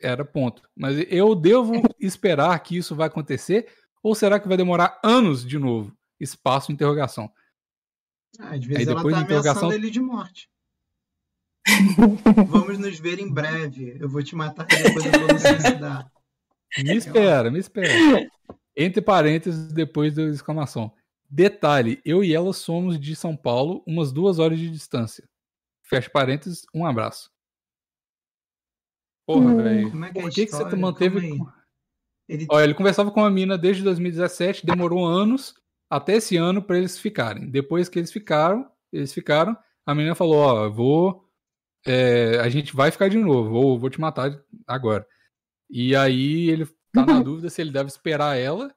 Era ponto. Mas eu devo esperar que isso vai acontecer? Ou será que vai demorar anos de novo? Espaço interrogação. Ah, às vezes Aí ela depois tá interrogação- ameaçando ele de morte. Vamos nos ver em breve. Eu vou te matar e depois eu vou me suicidar. Me espera, me espera. Entre parênteses, depois da exclamação. Detalhe, eu e ela somos de São Paulo, umas duas horas de distância. Fecha parênteses, um abraço. Porra, Hum. velho. Como é que é Por que, que você manteve. Ele Olha, ele conversava com a mina desde 2017, demorou anos até esse ano pra eles ficarem. Depois que eles ficaram, eles ficaram, a menina falou: Ó, eu vou. é, a gente vai ficar de novo, ou vou te matar agora. E aí ele tá na dúvida se ele deve esperar ela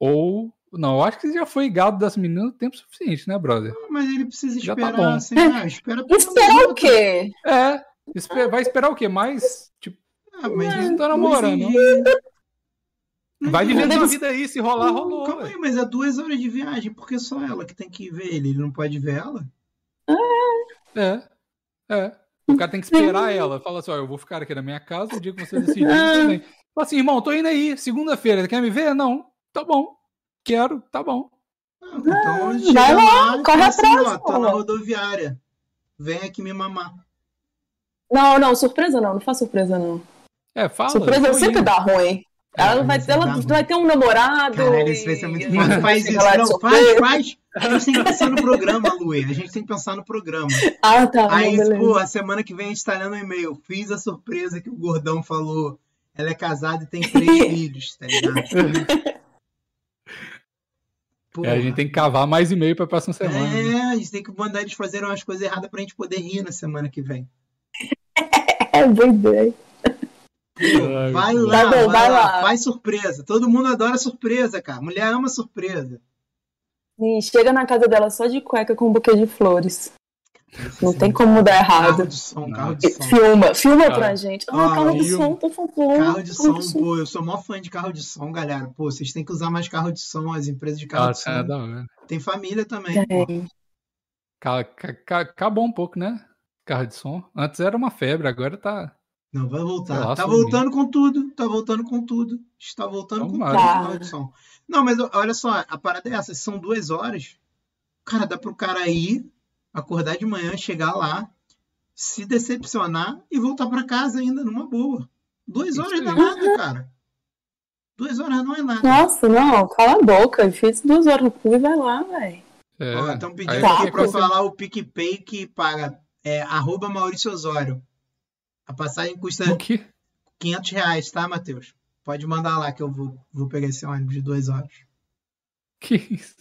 ou. Não, eu acho que já foi gado dessa menina no tempo suficiente, né, brother? Mas ele precisa Já tá esperar, bom. assim, ah, espera Esperar o quê? É. espe- Vai esperar o quê? Mais? Tipo, Ah, mas não tão namorando, não. vai vivendo deve- a vida aí, se rolar, rolou. Calma aí, mas é duas horas de viagem, por que só ela que tem que ver ele? Ele não pode ver ela? É. É. O cara tem que esperar ela. Fala assim: ó, eu vou ficar aqui na minha casa, o dia que você decidir. Fala assim, irmão, tô indo aí, segunda-feira, quer me ver? Não. Tá bom. Quero, tá bom. Ah, então vai lá, lá, corre fala assim, atrás, ó, tô na pô. rodoviária. Vem aqui me mamar. Não, não, surpresa não, não faz surpresa não. É, fala. surpresa sempre dá ruim. Ela, vai, ela dá ruim. vai ter um namorado. Caralho, isso vai ser muito e-. Não faz isso, não. Faz, faz. A gente tem que pensar no programa, Luê. A gente tem que pensar no programa. Ah, tá. Aí, beleza. pô, a semana que vem a gente tá lendo um e-mail. Fiz a surpresa que o gordão falou. Ela é casada e tem três filhos, tá ligado? É, a gente tem que cavar mais e-mail pra próxima semana. né? É, a gente tem que mandar eles fazerem umas coisas erradas pra gente poder rir na semana que vem. É boa ideia. Ai, Vai lá, Tá bom, vai, vai lá, lá. faz surpresa. Todo mundo adora surpresa, cara. Mulher ama surpresa. E chega na casa dela só de cueca com um buquê de flores. Não tem como dar Carro errado. de som, carro de som. Filma, filma Cara. pra gente. Ah, Ah, carro de som, por favor. Carro de som, pô, eu sou mó fã de carro de som, galera. Pô, vocês têm que usar mais carro de som, as empresas de carro Ah, de som. é hora. Tem família também, ca- Acabou um pouco, né? Carro de som. Antes era uma febre, agora tá. Não, vai voltar. Lá, tá sumiu. voltando com tudo, tá voltando com tudo. Está voltando com tudo. Tá. carro de som. Não, mas olha só, a parada é essa, são duas horas. Cara, dá pro cara ir, acordar de manhã, chegar lá, se decepcionar e voltar pra casa ainda numa boa. Duas Isso horas não é nada, cara. Duas horas não é nada. Nossa, não, cala a boca. Fiz duas horas no cu e vai lá, velho. É, Ó, Estão pedindo aqui pra falar o PicPay que paga. É arroba Maurício Osório. A passagem custa O quê? 500 reais, tá, Matheus? Pode mandar lá que eu vou, vou pegar esse ônibus de duas horas. Que isso?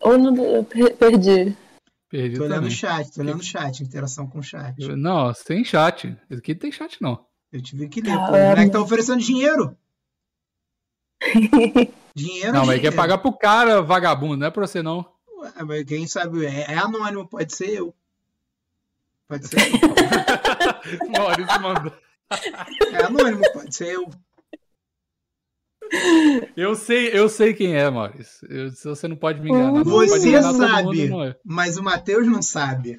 Ou não, perdi. Perdi Tô olhando o chat, tô olhando o chat, interação com o chat. Eu- Não, sem chat. Aqui não tem chat, não. Eu tive que ler, pô. O Caramba. moleque tá oferecendo dinheiro. Dinheiro, Não, mas quer pagar pro cara, vagabundo, não é pra você, não. Ué, mas quem sabe, é, é anônimo, pode ser eu. Pode ser. Maurício mandou. É anônimo, pode ser eu. Eu sei, eu sei quem é, Maurício. Eu- você não pode me enganar. Você enganar sabe. mundo, é. Mas o Matheus não sabe.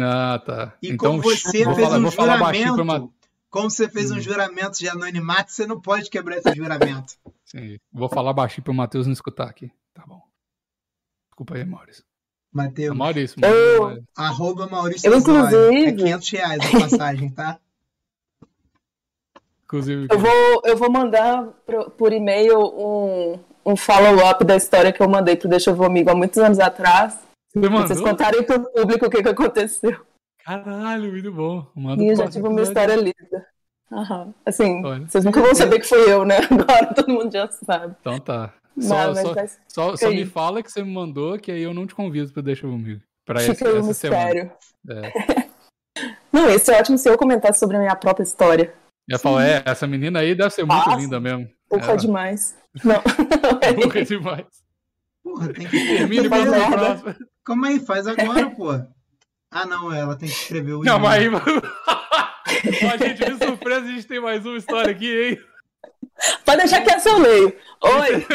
Ah, tá. E então, como você fez falar, um juramento, Ma... como você fez um Hum. juramento de anonimato, você não pode quebrar esse juramento. Sim, vou falar baixinho pro Matheus não escutar aqui. Tá bom. Desculpa aí, Maurício. Matheus, Maurício, Eu- Maurício. arroba Maurício Eu, Osório. É inclusive- 500 reais a passagem, tá? Inclusive, Eu vou, eu vou mandar pro- por e-mail um, um follow-up da história que eu mandei pro Deixa Eu Amigo há muitos anos atrás. você vocês contarem pro público o que, que aconteceu. Caralho, muito bom. Manda E eu já tive uma história linda. Aham. Assim, Olha. vocês nunca vão saber que fui eu, né? Agora todo mundo já sabe. Então tá. Mas, Só, mas só, só, me fala que você me mandou, que aí eu não te convido pra deixar comigo. Pra essa, fica essa semana. mistério. É. Não, Não, esse é ótimo se eu comentasse sobre a minha própria história. Eu falo, é, essa menina aí deve ser muito Nossa, linda mesmo. Porra É. demais. Não. Burra demais. Porra, tem que Não para próximo. Calma aí, faz agora, pô. Ah, não, ela tem que escrever o Não, mas aí. e-mail. Ó, gente, de surpresa, a gente tem mais uma história aqui, hein? Pode deixar que essa eu leio. Oi.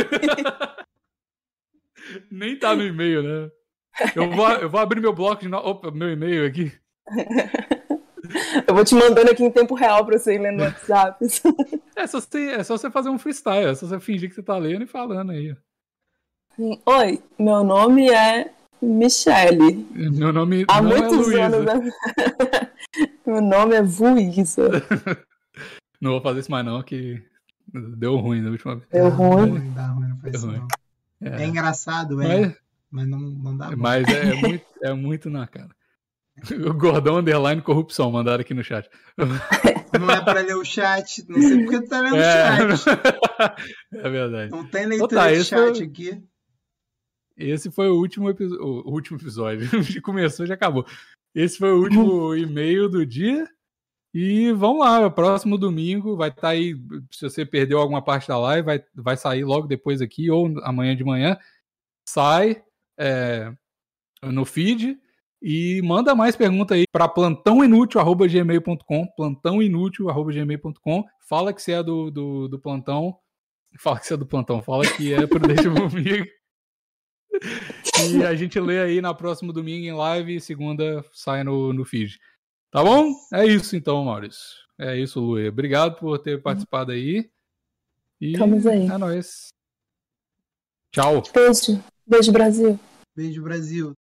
Nem tá no e-mail, né? Eu vou, eu vou abrir meu bloco de. No... Opa, meu e-mail aqui. Eu vou te mandando aqui em tempo real pra você ir lendo no WhatsApp. É só, você, é só você fazer um freestyle, é só você fingir que você tá lendo e falando aí. Oi, meu nome é Michele. Meu nome Há não é muitos Luísa. anos. meu nome é Vuísa. Não vou fazer isso mais, não, que deu ruim na última vez. Deu ruim. Não dá ruim, não Deu isso ruim. não. É, É engraçado, é. mas Mas não, não dá bom. mas é, muito, é muito na cara. O Gordão Underline Corrupção, mandaram aqui no chat. Não é pra ler o chat. Não sei porque tu tá lendo o É, chat. é verdade. Não tem leitura tá, de esse chat foi- aqui. Esse foi o último, o último episódio. Começou, já acabou. Esse foi o último e-mail do dia. E vamos lá, próximo domingo vai estar aí. Se você perdeu alguma parte da live, vai, vai sair logo depois aqui, ou amanhã de manhã. Sai é, no feed. E manda mais pergunta aí para plantãoinútil.gmail.com. Plantãoinútil.gmail.com. Fala que você é do, do, do plantão. Fala que você é do plantão. Fala que é pro Deixa Comigo. E a gente lê aí na próximo domingo em live e segunda sai no, no feed. Tá bom? É isso então, Maurício. É isso, Luê. Obrigado por ter participado aí. E Estamos aí. é nóis. Tchau. Beijo. Beijo, Brasil. Beijo, Brasil.